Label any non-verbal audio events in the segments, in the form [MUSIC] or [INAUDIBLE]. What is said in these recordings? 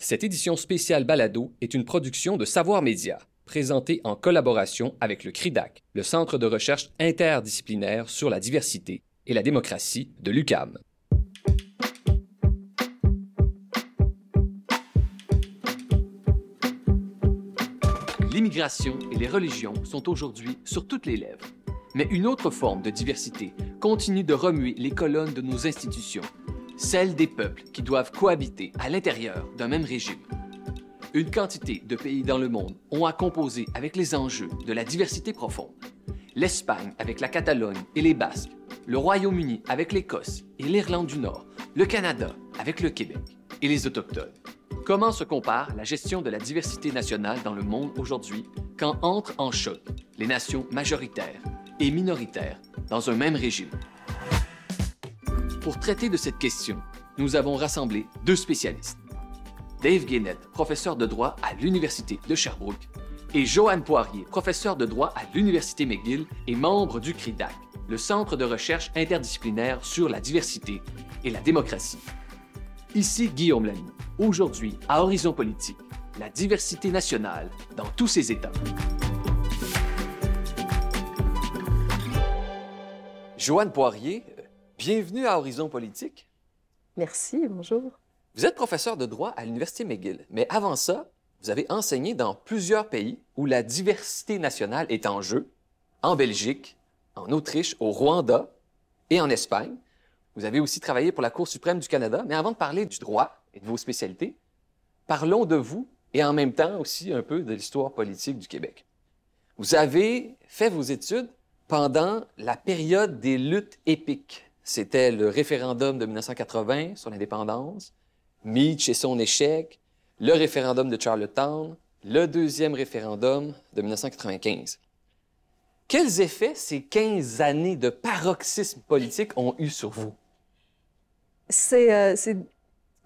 Cette édition spéciale Balado est une production de Savoir Média, présentée en collaboration avec le CRIDAC, le Centre de recherche interdisciplinaire sur la diversité et la démocratie de l'UCAM. L'immigration et les religions sont aujourd'hui sur toutes les lèvres. Mais une autre forme de diversité continue de remuer les colonnes de nos institutions, celle des peuples qui doivent cohabiter à l'intérieur d'un même régime. Une quantité de pays dans le monde ont à composer avec les enjeux de la diversité profonde. L'Espagne avec la Catalogne et les Basques, le Royaume-Uni avec l'Écosse et l'Irlande du Nord, le Canada avec le Québec et les Autochtones. Comment se compare la gestion de la diversité nationale dans le monde aujourd'hui quand entrent en choc les nations majoritaires et minoritaires dans un même régime? Pour traiter de cette question, nous avons rassemblé deux spécialistes. Dave Guénette, professeur de droit à l'Université de Sherbrooke, et Joanne Poirier, professeur de droit à l'Université McGill et membre du CRIDAC, le Centre de recherche interdisciplinaire sur la diversité et la démocratie. Ici Guillaume Lamy. Aujourd'hui, à Horizon Politique, la diversité nationale dans tous ses états. Joanne Poirier, Bienvenue à Horizon Politique. Merci, bonjour. Vous êtes professeur de droit à l'Université McGill, mais avant ça, vous avez enseigné dans plusieurs pays où la diversité nationale est en jeu, en Belgique, en Autriche, au Rwanda et en Espagne. Vous avez aussi travaillé pour la Cour suprême du Canada, mais avant de parler du droit et de vos spécialités, parlons de vous et en même temps aussi un peu de l'histoire politique du Québec. Vous avez fait vos études pendant la période des luttes épiques c'était le référendum de 1980 sur l'indépendance, Meach et son échec, le référendum de Charlottetown, le deuxième référendum de 1995. Quels effets ces 15 années de paroxysme politique ont eu sur vous? C'est euh,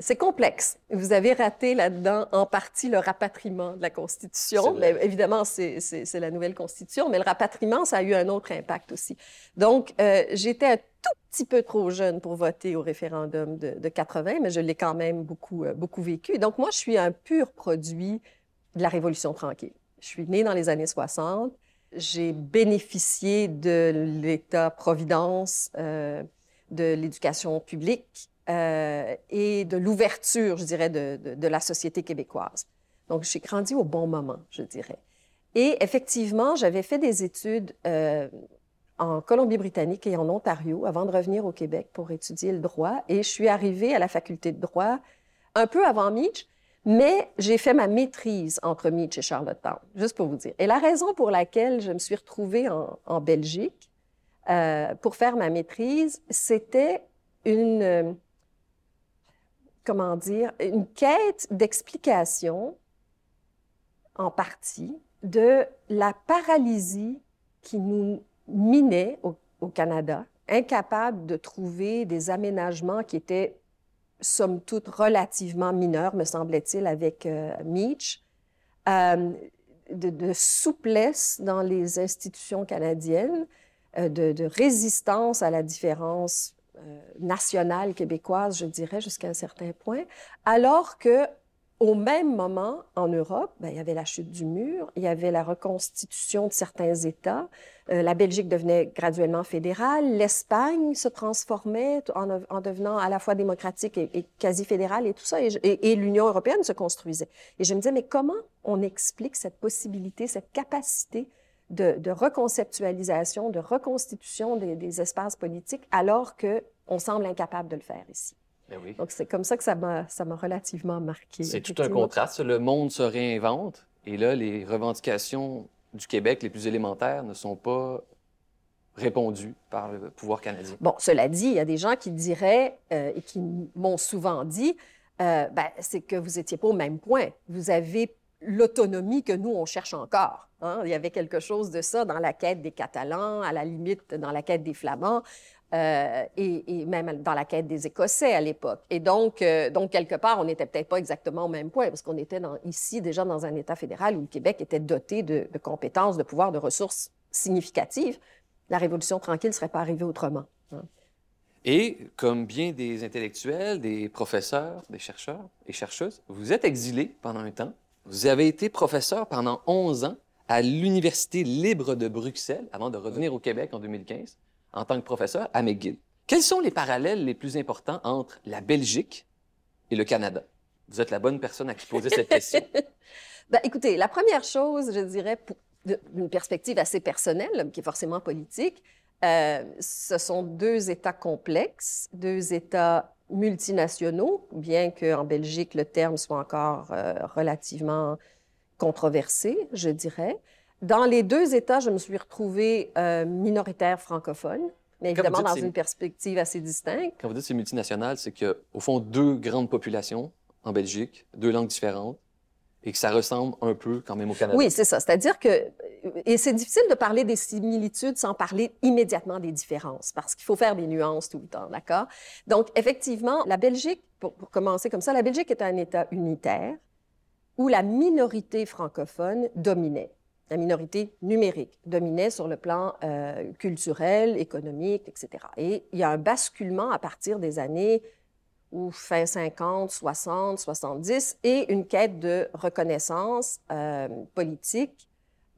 c'est complexe. Vous avez raté là-dedans en partie le rapatriement de la Constitution. Mais évidemment, c'est la nouvelle Constitution, mais le rapatriement, ça a eu un autre impact aussi. Donc, euh, j'étais tout petit peu trop jeune pour voter au référendum de, de 80, mais je l'ai quand même beaucoup, euh, beaucoup vécu. Donc, moi, je suis un pur produit de la Révolution tranquille. Je suis née dans les années 60. J'ai bénéficié de l'État-providence, euh, de l'éducation publique euh, et de l'ouverture, je dirais, de, de, de, la société québécoise. Donc, j'ai grandi au bon moment, je dirais. Et effectivement, j'avais fait des études euh, en Colombie-Britannique et en Ontario avant de revenir au Québec pour étudier le droit. Et je suis arrivée à la faculté de droit un peu avant Mitch, mais j'ai fait ma maîtrise entre Mitch et Charlottetown, juste pour vous dire. Et la raison pour laquelle je me suis retrouvée en, Belgique euh, pour faire ma maîtrise, c'était une comment dire, une quête d'explication, en partie, de la paralysie qui nous minait au, Canada, incapable de trouver des aménagements qui étaient, somme toute, relativement mineurs, me semblait-il, avec euh, Meach, euh, de, souplesse dans les institutions canadiennes, euh, de, résistance à la différence nationale québécoise, je dirais, jusqu'à un certain point, alors que au même moment, en Europe, ben, il y avait la chute du mur, il y avait la reconstitution de certains États, euh, la Belgique devenait graduellement fédérale, l'Espagne se transformait en, en, devenant à la fois démocratique et, quasi fédérale et tout ça, et, l'Union européenne se construisait. Et je me disais, mais comment on explique cette possibilité, cette capacité de, reconceptualisation, de reconstitution des, des espaces politiques, alors que on semble incapable de le faire ici? Ben oui. Donc, c'est comme ça que ça m'a, ça m'a relativement marqué. C'est tout un contraste. Le monde se réinvente et là, les revendications du Québec les plus élémentaires ne sont pas répondues par le pouvoir canadien. Bon, cela dit, il y a des gens qui diraient euh, et qui m'ont souvent dit, euh, ben, c'est que vous étiez pas au même point. Vous avez l'autonomie que nous, on cherche encore. Hein? Il y avait quelque chose de ça dans la quête des Catalans, à la limite dans la quête des Flamands. Euh, et, même dans la quête des Écossais à l'époque. Et donc, euh, donc quelque part, on n'était peut-être pas exactement au même point, parce qu'on était ici déjà dans un État fédéral où le Québec était doté de, de compétences, de pouvoirs, de ressources significatives. La Révolution tranquille ne serait pas arrivée autrement. Hein. Et comme bien des intellectuels, des professeurs, des chercheurs et chercheuses, vous êtes exilé pendant un temps. Vous avez été professeur pendant 11 ans à l'Université libre de Bruxelles avant de revenir au Québec en 2015 en tant que professeur à McGill. Quels sont les parallèles les plus importants entre la Belgique et le Canada? Vous êtes la bonne personne à qui poser cette question. [LAUGHS] ben, écoutez, la première chose, je dirais, d'une perspective assez personnelle, qui est forcément politique, euh, ce sont deux États complexes, deux États multinationaux, bien qu'en Belgique, le terme soit encore euh, relativement controversé, je dirais. Dans les deux États, je me suis retrouvée euh, minoritaire francophone, mais évidemment dans une perspective assez distincte. Quand vous dites c'est multinational, c'est qu'au fond, deux grandes populations en Belgique, deux langues différentes, et que ça ressemble un peu quand même au Canada. Oui, c'est ça. C'est-à-dire que, et c'est difficile de parler des similitudes sans parler immédiatement des différences, parce qu'il faut faire des nuances tout le temps, d'accord? Donc, effectivement, la Belgique, pour, pour, commencer comme ça, la Belgique est un État unitaire où la minorité francophone dominait. La minorité numérique dominait sur le plan euh, culturel, économique, etc. Et il y a un basculement à partir des années ou fin 50, 60, 70, et une quête de reconnaissance euh, politique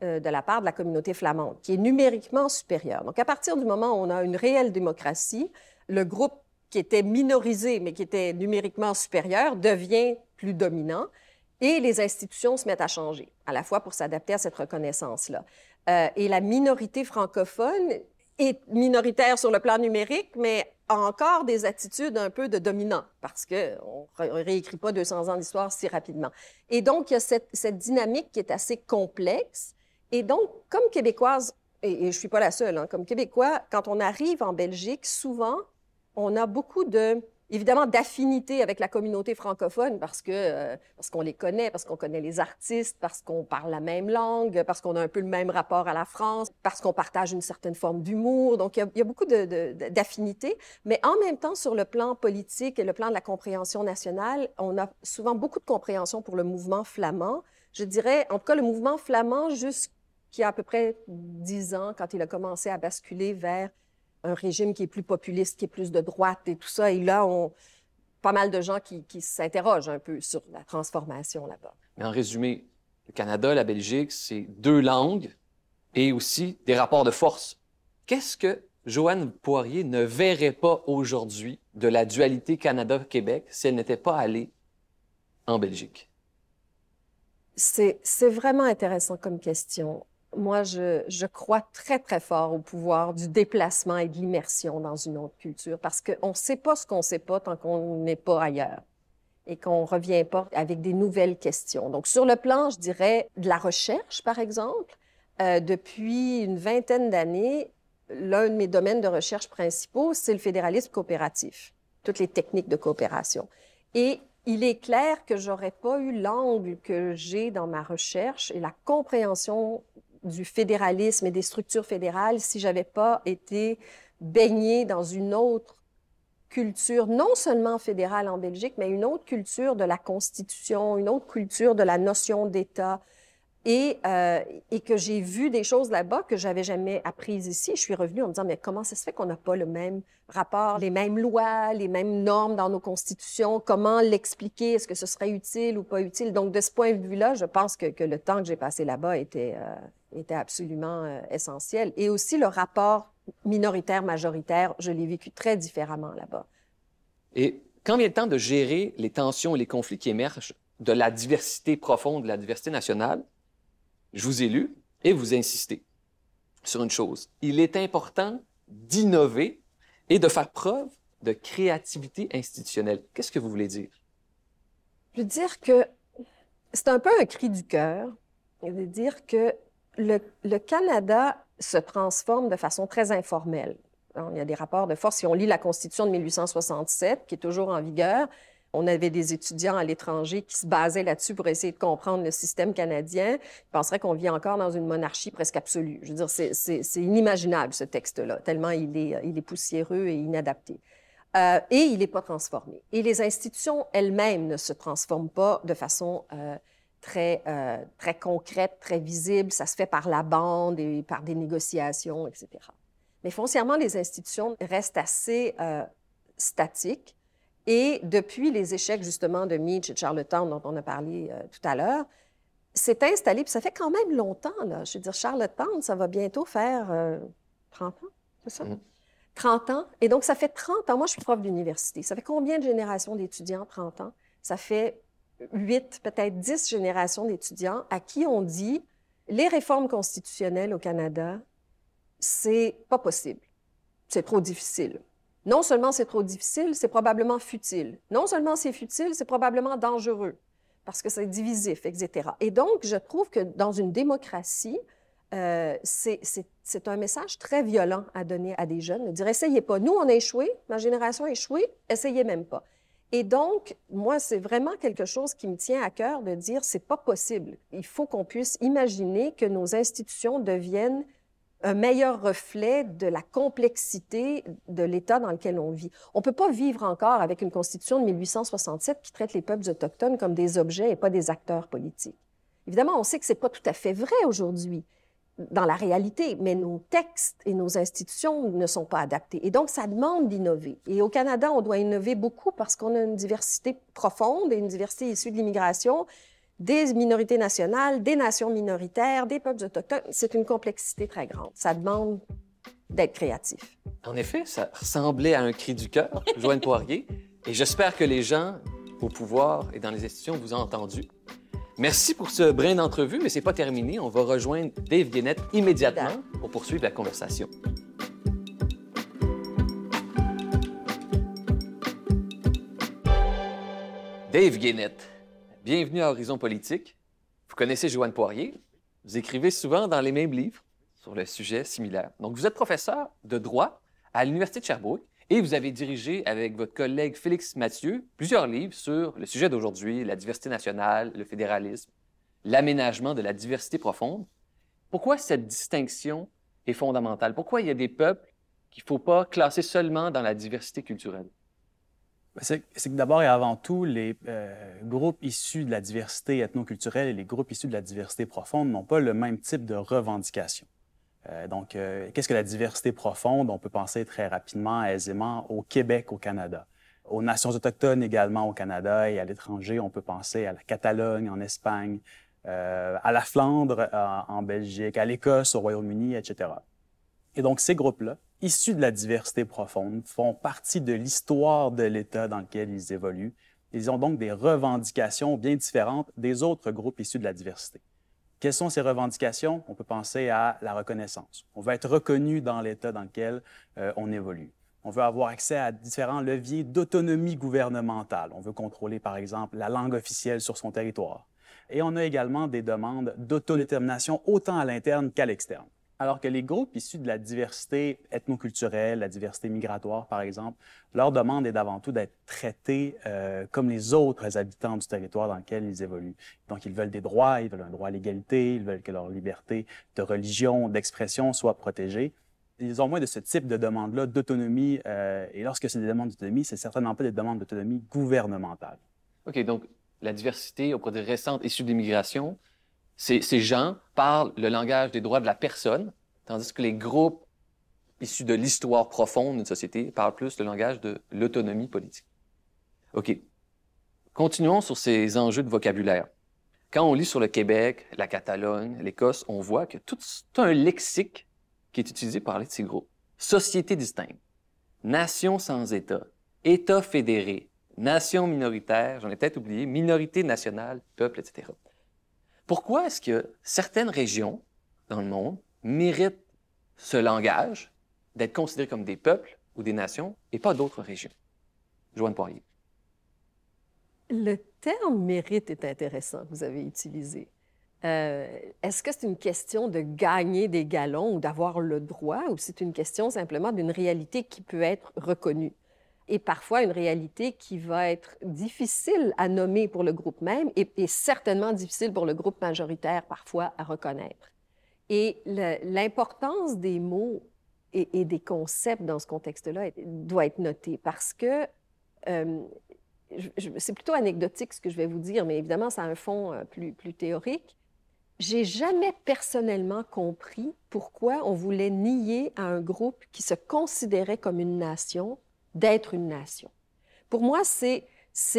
euh, de la part de la communauté flamande, qui est numériquement supérieure. Donc, à partir du moment où on a une réelle démocratie, le groupe qui était minorisé, mais qui était numériquement supérieur, devient plus dominant, et les institutions se mettent à changer, à la fois pour s'adapter à cette reconnaissance-là. Euh, et la minorité francophone est minoritaire sur le plan numérique, mais a encore des attitudes un peu de dominant, parce qu'on ne réécrit pas 200 ans d'histoire si rapidement. Et donc, il y a cette, dynamique qui est assez complexe. Et donc, comme québécoise, et, et je ne suis pas la seule, hein, comme québécois, quand on arrive en Belgique, souvent, on a beaucoup de évidemment d'affinité avec la communauté francophone parce que euh, parce qu'on les connaît, parce qu'on connaît les artistes, parce qu'on parle la même langue, parce qu'on a un peu le même rapport à la France, parce qu'on partage une certaine forme d'humour. Donc il y a, il y a beaucoup d'affinité, de, mais en même temps sur le plan politique et le plan de la compréhension nationale, on a souvent beaucoup de compréhension pour le mouvement flamand. Je dirais, en tout cas, le mouvement flamand jusqu'à à peu près dix ans, quand il a commencé à basculer vers un régime qui est plus populiste, qui est plus de droite et tout ça. Et là, on, pas mal de gens qui, qui s'interrogent un peu sur la transformation là-bas. Mais en résumé, le Canada, la Belgique, c'est deux langues et aussi des rapports de force. Qu'est-ce que Joanne Poirier ne verrait pas aujourd'hui de la dualité Canada-Québec si elle n'était pas allée en Belgique? C'est vraiment intéressant comme question moi, je, crois très, très fort au pouvoir du déplacement et de l'immersion dans une autre culture parce qu'on ne sait pas ce qu'on ne sait pas tant qu'on n'est pas ailleurs et qu'on ne revient pas avec des nouvelles questions. Donc, sur le plan, je dirais, de la recherche, par exemple, euh, depuis une vingtaine d'années, l'un de mes domaines de recherche principaux, c'est le fédéralisme coopératif, toutes les techniques de coopération. Et il est clair que j'aurais pas eu l'angle que j'ai dans ma recherche et la compréhension du fédéralisme et des structures fédérales si j'avais pas été baignée dans une autre culture, non seulement fédérale en Belgique, mais une autre culture de la Constitution, une autre culture de la notion d'État, et, euh, et que j'ai vu des choses là-bas que j'avais jamais apprises ici. Je suis revenue en me disant, mais comment ça se fait qu'on n'a pas le même rapport, les mêmes lois, les mêmes normes dans nos constitutions? Comment l'expliquer? Est-ce que ce serait utile ou pas utile? Donc, de ce point de vue-là, je pense que, que le temps que j'ai passé là-bas était, euh, était absolument euh, essentiel. Et aussi le rapport minoritaire-majoritaire, je l'ai vécu très différemment là-bas. Et quand vient le temps de gérer les tensions et les conflits qui émergent de la diversité profonde, de la diversité nationale, je vous ai lu et vous insistez sur une chose. Il est important d'innover et de faire preuve de créativité institutionnelle. Qu'est-ce que vous voulez dire? Je veux dire que c'est un peu un cri du cœur de dire que le, Canada se transforme de façon très informelle. il y a des rapports de force. Si on lit la Constitution de 1867, qui est toujours en vigueur, on avait des étudiants à l'étranger qui se basaient là-dessus pour essayer de comprendre le système canadien. Ils penseraient qu'on vit encore dans une monarchie presque absolue. Je veux dire, c'est inimaginable, ce texte-là, tellement il est, poussiéreux et inadapté. Euh, et il n'est pas transformé. Et les institutions elles-mêmes ne se transforment pas de façon euh, très, euh, très concrète, très visible. Ça se fait par la bande et par des négociations, etc. Mais foncièrement, les institutions restent assez euh, statiques. Et depuis les échecs, justement, de Meach et de Charlottetown, dont on a parlé euh, tout à l'heure, c'est installé, puis ça fait quand même longtemps, là. Je veux dire, Charlottetown, ça va bientôt faire 30 ans, c'est ça? 30 ans. Et donc, ça fait 30 ans. Moi, je suis prof d'université. Ça fait combien de générations d'étudiants, 30 ans? Ça fait 8, peut-être 10 générations d'étudiants à qui on dit les réformes constitutionnelles au Canada, c'est pas possible. C'est trop difficile. Non seulement c'est trop difficile, c'est probablement futile. Non seulement c'est futile, c'est probablement dangereux parce que c'est divisif, etc. Et donc, je trouve que dans une démocratie, euh, c'est un message très violent à donner à des jeunes, de dire essayez pas. Nous, on a échoué, ma génération a échoué, essayez même pas. Et donc, moi, c'est vraiment quelque chose qui me tient à cœur de dire c'est pas possible. Il faut qu'on puisse imaginer que nos institutions deviennent un meilleur reflet de la complexité de l'État dans lequel on vit. On peut pas vivre encore avec une constitution de 1867 qui traite les peuples autochtones comme des objets et pas des acteurs politiques. Évidemment, on sait que c'est pas tout à fait vrai aujourd'hui dans la réalité, mais nos textes et nos institutions ne sont pas adaptés. Et donc, ça demande d'innover. Et au Canada, on doit innover beaucoup parce qu'on a une diversité profonde et une diversité issue de l'immigration, des minorités nationales, des nations minoritaires, des peuples autochtones. C'est une complexité très grande. Ça demande d'être créatif. En effet, ça ressemblait à un cri du cœur, Joanne Poirier. Et j'espère que les gens au pouvoir et dans les institutions vous ont entendu. Merci pour ce brin d'entrevue, mais c'est pas terminé. On va rejoindre Dave Guénette immédiatement pour poursuivre la conversation. Dave Guénette, bienvenue à Horizon Politique. Vous connaissez Joanne Poirier. Vous écrivez souvent dans les mêmes livres sur le sujet similaire. Donc, vous êtes professeur de droit à l'Université de Sherbrooke et vous avez dirigé avec votre collègue Félix Mathieu plusieurs livres sur le sujet d'aujourd'hui, la diversité nationale, le fédéralisme, l'aménagement de la diversité profonde. Pourquoi cette distinction est fondamentale? Pourquoi il y a des peuples qu'il ne faut pas classer seulement dans la diversité culturelle? Ben, c'est que d'abord et avant tout, les euh, groupes issus de la diversité ethnoculturelle et les groupes issus de la diversité profonde n'ont pas le même type de revendication. Euh, donc, euh, qu'est-ce que la diversité profonde? On peut penser très rapidement, aisément, au Québec, au Canada. Aux nations autochtones également au Canada et à l'étranger, on peut penser à la Catalogne en Espagne, euh, à la Flandre en Belgique, à l'Écosse, au Royaume-Uni, etc. Et donc, ces groupes-là, issus de la diversité profonde, font partie de l'histoire de l'État dans lequel ils évoluent. Ils ont donc des revendications bien différentes des autres groupes issus de la diversité. Quelles sont ces revendications? On peut penser à la reconnaissance. On veut être reconnu dans l'État dans lequel euh, on évolue. On veut avoir accès à différents leviers d'autonomie gouvernementale. On veut contrôler, par exemple, la langue officielle sur son territoire. Et on a également des demandes d'autodétermination autant à l'interne qu'à l'externe. Alors que les groupes issus de la diversité ethnoculturelle, la diversité migratoire, par exemple, leur demande est d'avant tout d'être traités euh, comme les autres habitants du territoire dans lequel ils évoluent. Donc, ils veulent des droits, ils veulent un droit à l'égalité, ils veulent que leur liberté de religion, d'expression soit protégée. Ils ont moins de ce type de demande-là d'autonomie. Euh, et lorsque c'est des demandes d'autonomie, c'est certainement pas des demandes d'autonomie gouvernementale. OK, donc la diversité au cours des récentes issues de ces, gens parlent le langage des droits de la personne, tandis que les groupes issus de l'histoire profonde d'une société parlent plus le langage de l'autonomie politique. OK. Continuons sur ces enjeux de vocabulaire. Quand on lit sur le Québec, la Catalogne, l'Écosse, on voit que tout, un lexique qui est utilisé parler de ces groupes. Société distincte, nation sans État, État fédéré, nation minoritaire, j'en ai peut-être oublié, minorité nationale, peuple, etc. Pourquoi est-ce que certaines régions dans le monde méritent ce langage d'être considérées comme des peuples ou des nations et pas d'autres régions? Joanne Poirier. Le terme mérite est intéressant que vous avez utilisé. Euh, est-ce que c'est une question de gagner des galons ou d'avoir le droit ou c'est une question simplement d'une réalité qui peut être reconnue? Et parfois une réalité qui va être difficile à nommer pour le groupe même et, certainement difficile pour le groupe majoritaire parfois à reconnaître. Et l'importance des mots et, des concepts dans ce contexte-là doit être notée parce que euh, c'est plutôt anecdotique ce que je vais vous dire, mais évidemment, ça a un fond euh, plus, plus théorique. j'ai jamais personnellement compris pourquoi on voulait nier à un groupe qui se considérait comme une nation d'être une nation. Pour moi, c'est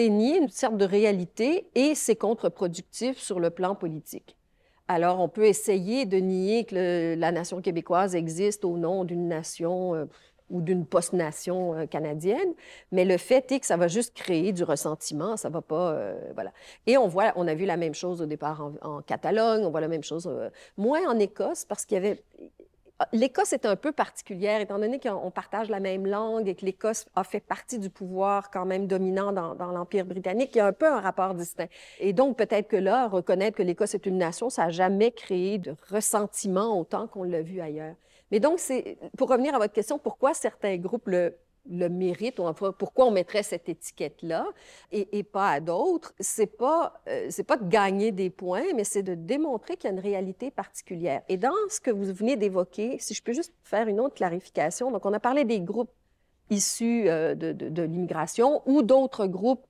nier une sorte de réalité et c'est contre-productif sur le plan politique. Alors, on peut essayer de nier que la nation québécoise existe au nom d'une nation euh, ou d'une post-nation euh, canadienne, mais le fait est que ça va juste créer du ressentiment, ça va pas, euh, voilà. Et on voit, on a vu la même chose au départ en Catalogne, on voit la même chose moins en Écosse parce qu'il y avait L'Écosse est un peu particulière, étant donné qu'on partage la même langue et que l'Écosse a fait partie du pouvoir quand même dominant dans, l'Empire britannique. Il y a un peu un rapport distinct. Et donc, peut-être que là, reconnaître que l'Écosse est une nation, ça n'a jamais créé de ressentiment autant qu'on l'a vu ailleurs. Mais donc, pour revenir à votre question, pourquoi certains groupes le, le mérite, ou pourquoi on mettrait cette étiquette-là et, pas à d'autres, c'est pas, euh, c'est pas de gagner des points, mais c'est de démontrer qu'il y a une réalité particulière. Et dans ce que vous venez d'évoquer, si je peux juste faire une autre clarification, donc on a parlé des groupes issus euh, de l'immigration ou d'autres groupes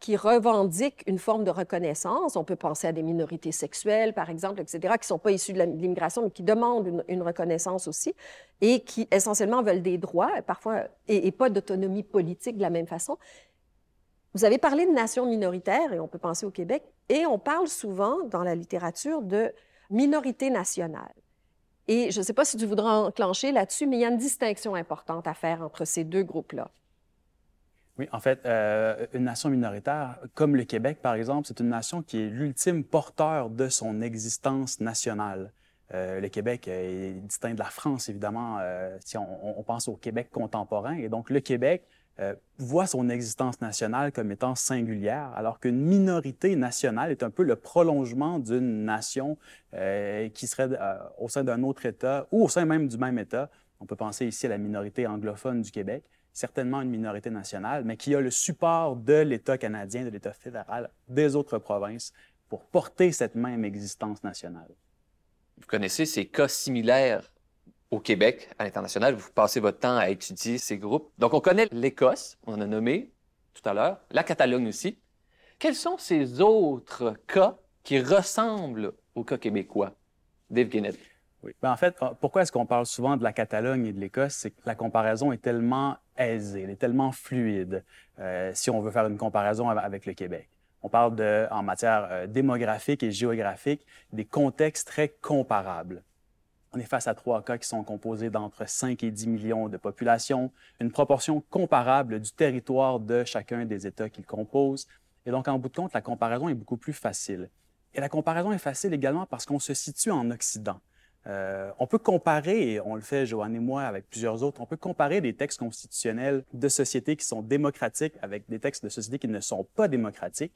qui revendiquent une forme de reconnaissance. On peut penser à des minorités sexuelles, par exemple, etc., qui ne sont pas issues de l'immigration, mais qui demandent une, reconnaissance aussi et qui essentiellement veulent des droits, parfois, et, pas d'autonomie politique de la même façon. Vous avez parlé de nations minoritaires, et on peut penser au Québec, et on parle souvent dans la littérature de minorité nationale. Et je ne sais pas si tu voudras enclencher là-dessus, mais il y a une distinction importante à faire entre ces deux groupes-là. Oui, en fait, euh, une nation minoritaire, comme le Québec, par exemple, c'est une nation qui est l'ultime porteur de son existence nationale. Euh, le Québec est distinct de la France, évidemment, euh, si on, on, pense au Québec contemporain. Et donc, le Québec euh, voit son existence nationale comme étant singulière, alors qu'une minorité nationale est un peu le prolongement d'une nation euh, qui serait euh, au sein d'un autre État ou au sein même du même État. On peut penser ici à la minorité anglophone du Québec certainement une minorité nationale, mais qui a le support de l'État canadien, de l'État fédéral, des autres provinces pour porter cette même existence nationale. Vous connaissez ces cas similaires au Québec, à l'international? Vous passez votre temps à étudier ces groupes. Donc, on connaît l'Écosse, on en a nommé tout à l'heure, la Catalogne aussi. Quels sont ces autres cas qui ressemblent au cas québécois? Dave Guinnett. Oui. Ben, en fait, ah, pourquoi est-ce qu'on parle souvent de la Catalogne et de l'Écosse? C'est que la comparaison est tellement aisée, elle est tellement fluide, euh, si on veut faire une comparaison avec le Québec. On parle de, en matière euh, démographique et géographique, des contextes très comparables. On est face à trois cas qui sont composés d'entre 5 et 10 millions de population, une proportion comparable du territoire de chacun des États qu'ils composent. Et donc, en bout de compte, la comparaison est beaucoup plus facile. Et la comparaison est facile également parce qu'on se situe en Occident. Euh, on peut comparer, et on le fait, Joanne et moi, avec plusieurs autres, on peut comparer des textes constitutionnels de sociétés qui sont démocratiques avec des textes de sociétés qui ne sont pas démocratiques.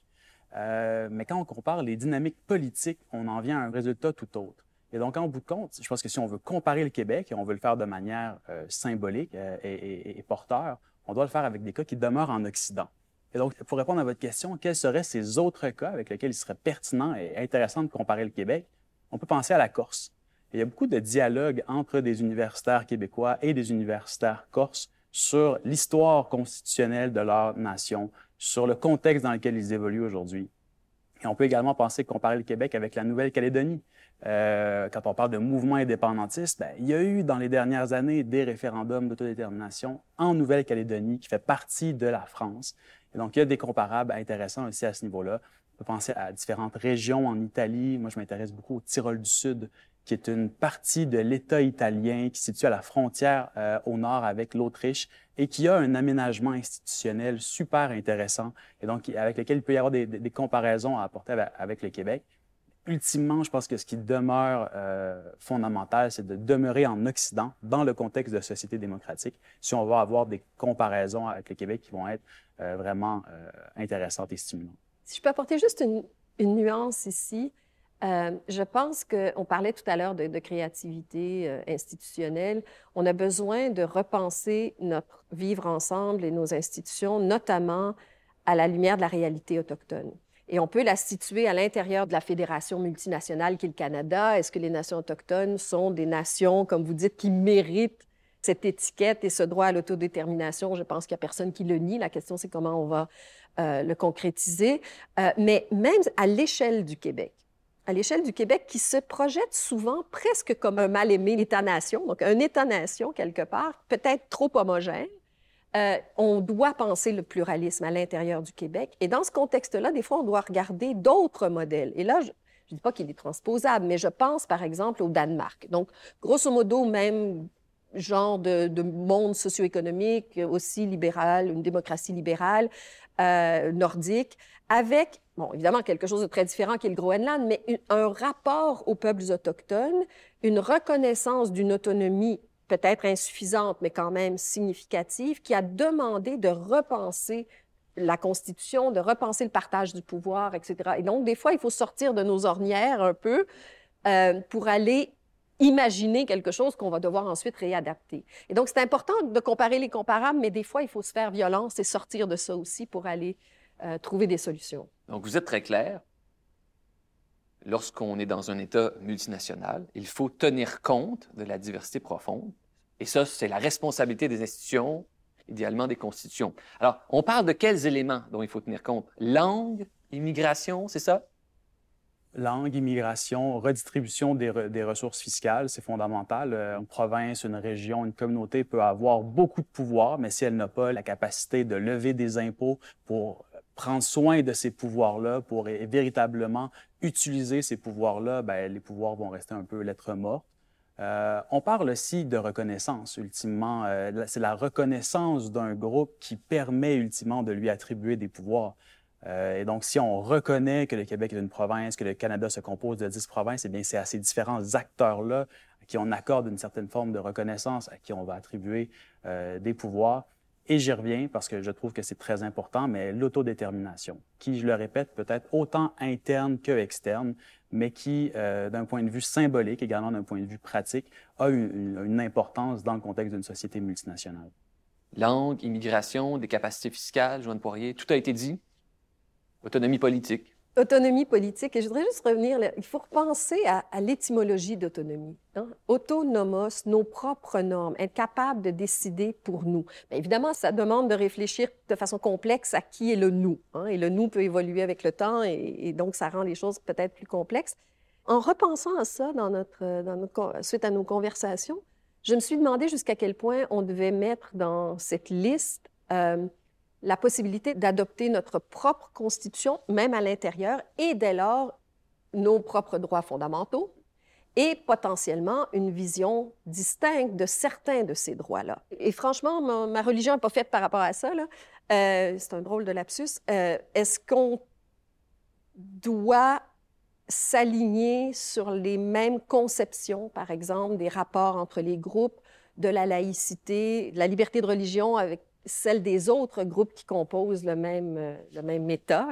Euh, mais quand on compare les dynamiques politiques, on en vient à un résultat tout autre. Et donc, en bout de compte, je pense que si on veut comparer le Québec, et on veut le faire de manière euh, symbolique et, et, porteur, on doit le faire avec des cas qui demeurent en Occident. Et donc, pour répondre à votre question, quels seraient ces autres cas avec lesquels il serait pertinent et intéressant de comparer le Québec? On peut penser à la Corse il y a beaucoup de dialogues entre des universitaires québécois et des universitaires corses sur l'histoire constitutionnelle de leur nation, sur le contexte dans lequel ils évoluent aujourd'hui. Et on peut également penser comparer le Québec avec la Nouvelle-Calédonie. Euh, quand on parle de mouvement indépendantiste, ben, il y a eu dans les dernières années des référendums d'autodétermination en Nouvelle-Calédonie qui fait partie de la France. Et donc, il y a des comparables intéressants aussi à ce niveau-là. On peut penser à différentes régions en Italie. Moi, je m'intéresse beaucoup au Tyrol du Sud, qui est une partie de l'État italien qui se situe à la frontière euh, au nord avec l'Autriche et qui a un aménagement institutionnel super intéressant et donc avec lequel il peut y avoir des, comparaisons à apporter avec, le Québec. Ultimement, je pense que ce qui demeure euh, fondamental, c'est de demeurer en Occident dans le contexte de société démocratique si on va avoir des comparaisons avec le Québec qui vont être euh, vraiment intéressantes et stimulantes. Si je peux apporter juste une nuance ici, euh, je pense qu'on parlait tout à l'heure de, créativité euh, institutionnelle. On a besoin de repenser notre vivre ensemble et nos institutions, notamment à la lumière de la réalité autochtone. Et on peut la situer à l'intérieur de la fédération multinationale qui est le Canada. Est-ce que les nations autochtones sont des nations, comme vous dites, qui méritent cette étiquette et ce droit à l'autodétermination? Je pense qu'il n'y a personne qui le nie. La question, c'est comment on va euh, le concrétiser. mais même à l'échelle du Québec, à l'échelle du Québec qui se projette souvent presque comme un mal-aimé État-nation, donc un État-nation quelque part, peut-être trop homogène. Euh, on doit penser le pluralisme à l'intérieur du Québec. Et dans ce contexte-là, des fois, on doit regarder d'autres modèles. Et là, je ne dis pas qu'il est transposable, mais je pense par exemple au Danemark. Donc, grosso modo, même genre de, de monde socio-économique, aussi libéral, une démocratie libérale, euh, nordique, avec, bon, évidemment, quelque chose de très différent qui est le Groenland, mais un rapport aux peuples autochtones, une reconnaissance d'une autonomie peut-être insuffisante, mais quand même significative, qui a demandé de repenser la Constitution, de repenser le partage du pouvoir, etc. Et donc, des fois, il faut sortir de nos ornières un peu euh, pour aller imaginer quelque chose qu'on va devoir ensuite réadapter. Et donc, c'est important de comparer les comparables, mais des fois, il faut se faire violence et sortir de ça aussi pour aller euh, trouver des solutions. Donc, vous êtes très clair. Lorsqu'on est dans un État multinational, il faut tenir compte de la diversité profonde. Et ça, c'est la responsabilité des institutions, idéalement des constitutions. Alors, on parle de quels éléments dont il faut tenir compte? Langue, immigration, c'est ça? langue, immigration, redistribution des, des ressources fiscales, c'est fondamental. Euh, une province, une région, une communauté peut avoir beaucoup de pouvoir, mais si elle n'a pas la capacité de lever des impôts pour prendre soin de ces pouvoirs-là, pour véritablement utiliser ces pouvoirs-là, ben, les pouvoirs vont rester un peu lettre morte. Euh, on parle aussi de reconnaissance, ultimement. Euh, c'est la reconnaissance d'un groupe qui permet ultimement de lui attribuer des pouvoirs. Euh, et donc, si on reconnaît que le Québec est une province, que le Canada se compose de dix provinces, eh bien, c'est à ces différents acteurs-là à qui on accorde une certaine forme de reconnaissance, à qui on va attribuer des pouvoirs. Et j'y reviens parce que je trouve que c'est très important, mais l'autodétermination, qui, je le répète, peut être autant interne que externe, mais qui, euh, d'un point de vue symbolique, également d'un point de vue pratique, a une, une importance dans le contexte d'une société multinationale. Langue, immigration, des capacités fiscales, Joanne Poirier, tout a été dit. Autonomie politique. Autonomie politique. Et je voudrais juste revenir, il faut repenser à, l'étymologie d'autonomie. Hein? Autonomos, nos propres normes, être capable de décider pour nous. Bien, évidemment, ça demande de réfléchir de façon complexe à qui est le nous. Hein? Et le nous peut évoluer avec le temps et, donc ça rend les choses peut-être plus complexes. En repensant à ça dans notre, suite à nos conversations, je me suis demandé jusqu'à quel point on devait mettre dans cette liste euh, la possibilité d'adopter notre propre constitution, même à l'intérieur, et dès lors nos propres droits fondamentaux, et potentiellement une vision distincte de certains de ces droits-là. Et franchement, ma, religion n'est pas faite par rapport à ça. Euh, c'est un drôle de lapsus. Euh, est-ce qu'on doit s'aligner sur les mêmes conceptions, par exemple, des rapports entre les groupes, de la laïcité, de la liberté de religion avec celle des autres groupes qui composent le même, euh, le même État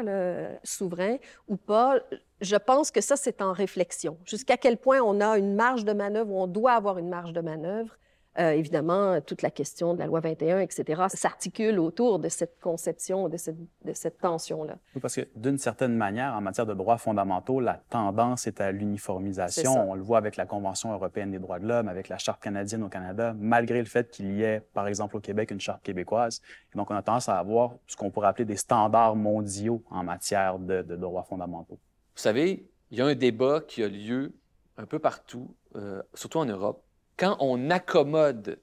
souverain ou pas, je pense que ça, c'est en réflexion. Jusqu'à quel point on a une marge de manœuvre ou on doit avoir une marge de manœuvre euh, évidemment, toute la question de la loi 21, etc., s'articule autour de cette conception, de cette, de cette tension-là. Oui, parce que d'une certaine manière, en matière de droits fondamentaux, la tendance est à l'uniformisation. On le voit avec la Convention européenne des droits de l'homme, avec la Charte canadienne au Canada, malgré le fait qu'il y ait, par exemple, au Québec, une Charte québécoise. Et donc, on a tendance à avoir ce qu'on pourrait appeler des standards mondiaux en matière de, de droits fondamentaux. Vous savez, il y a un débat qui a lieu un peu partout, euh, surtout en Europe, quand on accommode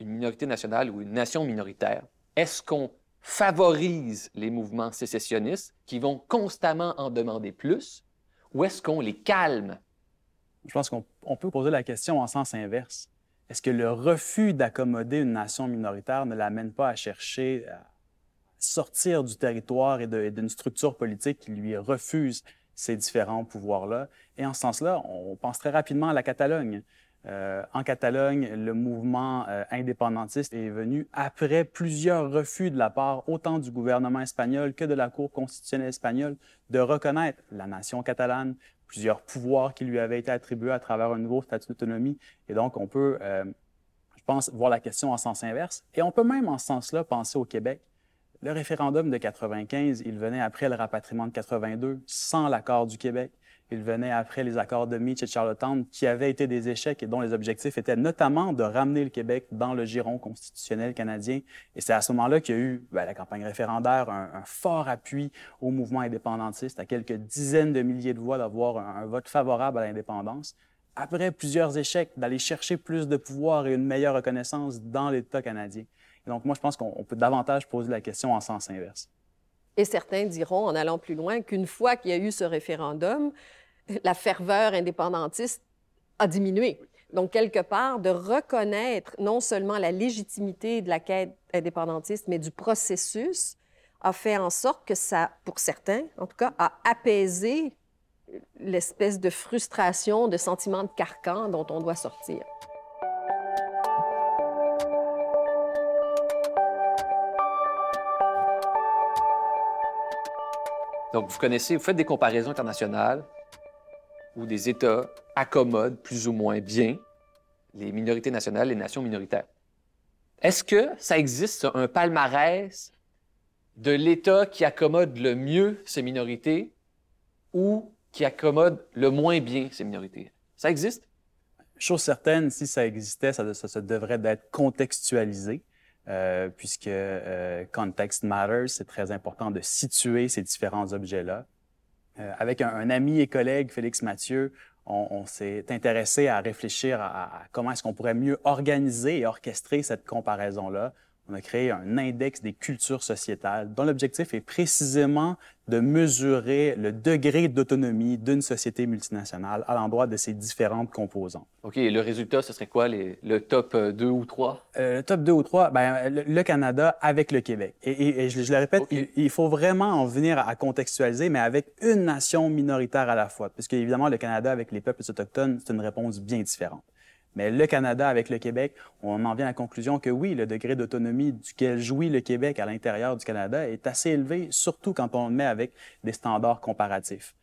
une minorité nationale ou une nation minoritaire, est-ce qu'on favorise les mouvements sécessionnistes qui vont constamment en demander plus ou est-ce qu'on les calme? Je pense qu'on peut poser la question en sens inverse. Est-ce que le refus d'accommoder une nation minoritaire ne l'amène pas à chercher à sortir du territoire et d'une structure politique qui lui refuse ces différents pouvoirs-là? Et en ce sens-là, on pense très rapidement à la Catalogne. Euh, en Catalogne, le mouvement euh, indépendantiste est venu après plusieurs refus de la part autant du gouvernement espagnol que de la Cour constitutionnelle espagnole de reconnaître la nation catalane, plusieurs pouvoirs qui lui avaient été attribués à travers un nouveau statut d'autonomie. Et donc, on peut, euh, je pense, voir la question en sens inverse. Et on peut même, en ce sens-là, penser au Québec. Le référendum de 95, il venait après le rapatriement de 82, sans l'accord du Québec. Il venait après les accords de Mitch et Charlottetown, qui avaient été des échecs et dont les objectifs étaient notamment de ramener le Québec dans le giron constitutionnel canadien. Et c'est à ce moment-là qu'il y a eu ben, la campagne référendaire, un, fort appui au mouvement indépendantiste, à quelques dizaines de milliers de voix d'avoir un, un vote favorable à l'indépendance. Après plusieurs échecs, d'aller chercher plus de pouvoir et une meilleure reconnaissance dans l'État canadien. Et donc, moi, je pense qu'on peut davantage poser la question en sens inverse. Et certains diront, en allant plus loin, qu'une fois qu'il y a eu ce référendum, la ferveur indépendantiste a diminué. Donc, quelque part, de reconnaître non seulement la légitimité de la quête indépendantiste, mais du processus, a fait en sorte que ça, pour certains, en tout cas, a apaisé l'espèce de frustration, de sentiment de carcan dont on doit sortir. Donc, vous connaissez, vous faites des comparaisons internationales où des États accommodent plus ou moins bien les minorités nationales, les nations minoritaires. Est-ce que ça existe un palmarès de l'État qui accommode le mieux ces minorités ou qui accommode le moins bien ces minorités? Ça existe? Chose certaine, si ça existait, ça, devrait être contextualisé. Euh, puisque euh, context matters, c'est très important de situer ces différents objets-là. Euh, avec un, ami et collègue, Félix Mathieu, on, s'est intéressé à réfléchir à comment est-ce qu'on pourrait mieux organiser et orchestrer cette comparaison-là on a créé un index des cultures sociétales dont l'objectif est précisément de mesurer le degré d'autonomie d'une société multinationale à l'endroit de ses différentes composantes. OK. Et le résultat, ce serait quoi, le top 2 euh, ou 3? Euh, le top 2 ou 3, ben, le, Canada avec le Québec. Et, je, le répète, il, faut vraiment en venir à, contextualiser, mais avec une nation minoritaire à la fois. Puisque, évidemment, le Canada avec les peuples autochtones, c'est une réponse bien différente. Mais le Canada avec le Québec, on en vient à la conclusion que oui, le degré d'autonomie duquel jouit le Québec à l'intérieur du Canada est assez élevé, surtout quand on le met avec des standards comparatifs.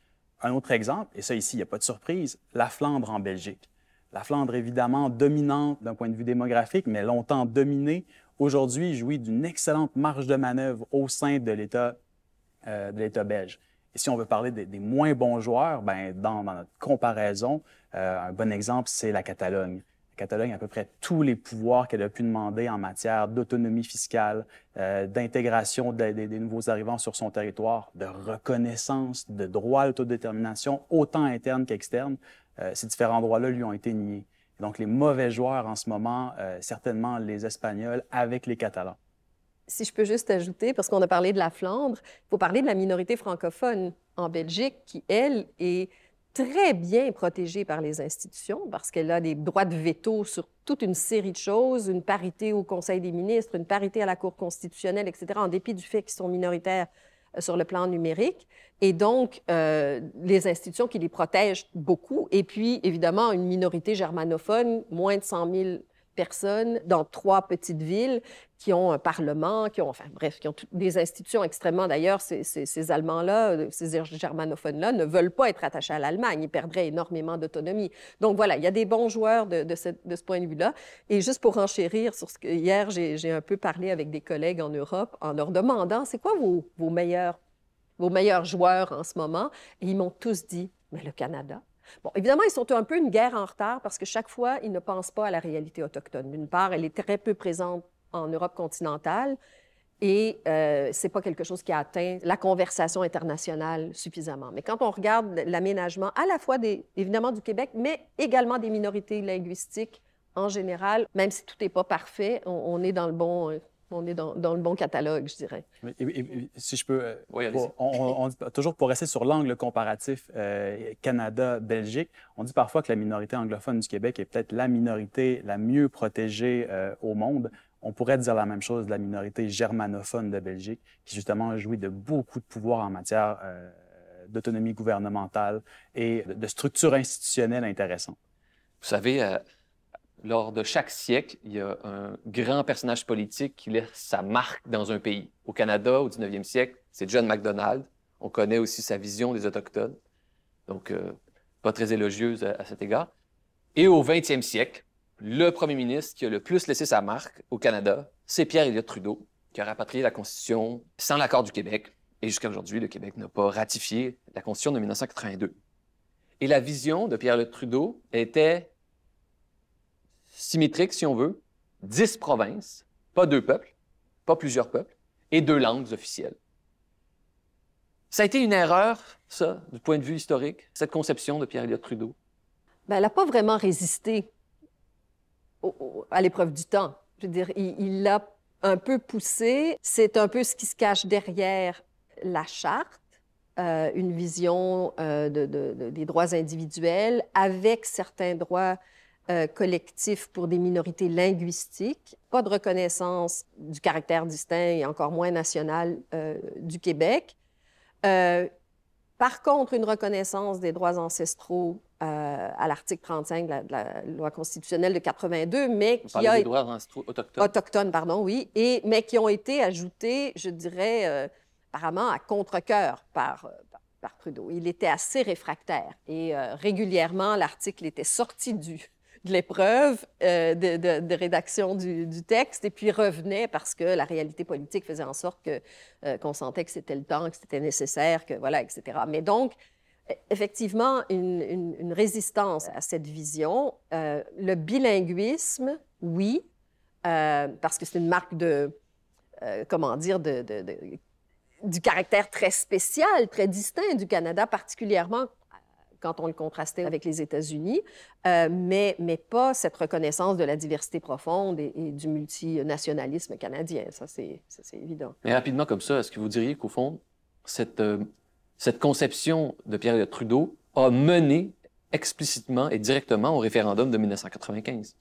Un autre exemple, et ça ici, il n'y a pas de surprise, la Flandre en Belgique. La Flandre, évidemment, dominante d'un point de vue démographique, mais longtemps dominée, aujourd'hui jouit d'une excellente marge de manœuvre au sein de l'État euh, belge. Et si on veut parler des, moins bons joueurs, ben, dans, notre comparaison, euh, un bon exemple, c'est la Catalogne. La Catalogne a à peu près tous les pouvoirs qu'elle a pu demander en matière d'autonomie fiscale, euh, d'intégration des, nouveaux arrivants sur son territoire, de reconnaissance, de droit à l'autodétermination, autant interne qu'externe. Euh, ces différents droits-là lui ont été niés. Donc, les mauvais joueurs en ce moment, certainement les Espagnols avec les Catalans si je peux juste ajouter, parce qu'on a parlé de la Flandre, il faut parler de la minorité francophone en Belgique qui, elle, est très bien protégée par les institutions parce qu'elle a des droits de veto sur toute une série de choses, une parité au Conseil des ministres, une parité à la Cour constitutionnelle, etc., en dépit du fait qu'ils sont minoritaires euh, sur le plan numérique. Et donc, euh, les institutions qui les protègent beaucoup. Et puis, évidemment, une minorité germanophone, moins de 100 000 personnes dans trois petites villes qui ont un parlement, qui ont, enfin bref, qui ont des institutions extrêmement, d'ailleurs, ces, ces, Allemands-là, ces germanophones-là ne veulent pas être attachés à l'Allemagne, ils perdraient énormément d'autonomie. Donc voilà, il y a des bons joueurs de, de, ce, de ce, point de vue-là. Et juste pour enchérir sur ce que, hier, j'ai un peu parlé avec des collègues en Europe en leur demandant, c'est quoi vos, vos, meilleurs, vos meilleurs joueurs en ce moment? Et ils m'ont tous dit, mais le Canada. Bon, évidemment, ils sont un peu une guerre en retard parce que chaque fois, ils ne pensent pas à la réalité autochtone. D'une part, elle est très peu présente en Europe continentale et euh, ce n'est pas quelque chose qui a atteint la conversation internationale suffisamment. Mais quand on regarde l'aménagement à la fois, évidemment, du Québec, mais également des minorités linguistiques en général, même si tout n'est pas parfait, on, est dans le bon, euh, on est dans, le bon catalogue, je dirais. si je peux, euh, oui, on, toujours pour rester sur l'angle comparatif euh, Canada-Belgique, on dit parfois que la minorité anglophone du Québec est peut-être la minorité la mieux protégée euh, au monde. On pourrait dire la même chose de la minorité germanophone de Belgique, qui justement jouit de beaucoup de pouvoir en matière d'autonomie gouvernementale et de, de structure institutionnelle intéressante. Vous savez, lors de chaque siècle, il y a un grand personnage politique qui laisse sa marque dans un pays. Au Canada, au 19e siècle, c'est John MacDonald. On connaît aussi sa vision des Autochtones, donc euh, pas très élogieuse à, cet égard. Et au 20e siècle, le premier ministre qui a le plus laissé sa marque au Canada, c'est Pierre Elliott Trudeau, qui a rapatrié la Constitution sans l'accord du Québec. Et jusqu'à aujourd'hui, le Québec n'a pas ratifié la Constitution de 1982. Et la vision de Pierre-Luc Trudeau était symétrique, si on veut, dix provinces, pas deux peuples, pas plusieurs peuples, et deux langues officielles. Ça a été une erreur, ça, du point de vue historique, cette conception de Pierre-Éliott Trudeau? Bien, elle n'a pas vraiment résisté à l'épreuve du temps. Je veux dire, il l'a un peu poussé. C'est un peu ce qui se cache derrière la charte, euh, une vision euh, de, des droits individuels avec certains droits euh, collectifs pour des minorités linguistiques, pas de reconnaissance du caractère distinct et encore moins national du Québec. par contre, une reconnaissance des droits ancestraux à l'article 35 de la, loi constitutionnelle de 82, mais qui a... des droits autochtones? Autochtones, pardon, oui, et, mais qui ont été ajoutés, je dirais, apparemment à contre-cœur par, par, Trudeau. Il était assez réfractaire et régulièrement, l'article était sorti du, de l'épreuve euh, de, rédaction du, texte et puis revenait parce que la réalité politique faisait en sorte que, euh, qu'on sentait que c'était le temps, que c'était nécessaire, que voilà, etc. Mais donc, e, effectivement, une, résistance à cette vision. Euh, le bilinguisme, oui, parce que c'est une marque de, comment dire, de, du caractère très spécial, très distinct du Canada, particulièrement quand on le contrastait avec les États-Unis, euh, mais, mais pas cette reconnaissance de la diversité profonde et, du multinationalisme canadien. Ça, c'est évident. Mais rapidement comme ça, est-ce que vous diriez qu'au fond, cette, euh, cette conception de Pierre Trudeau a mené explicitement et directement au référendum de 1995?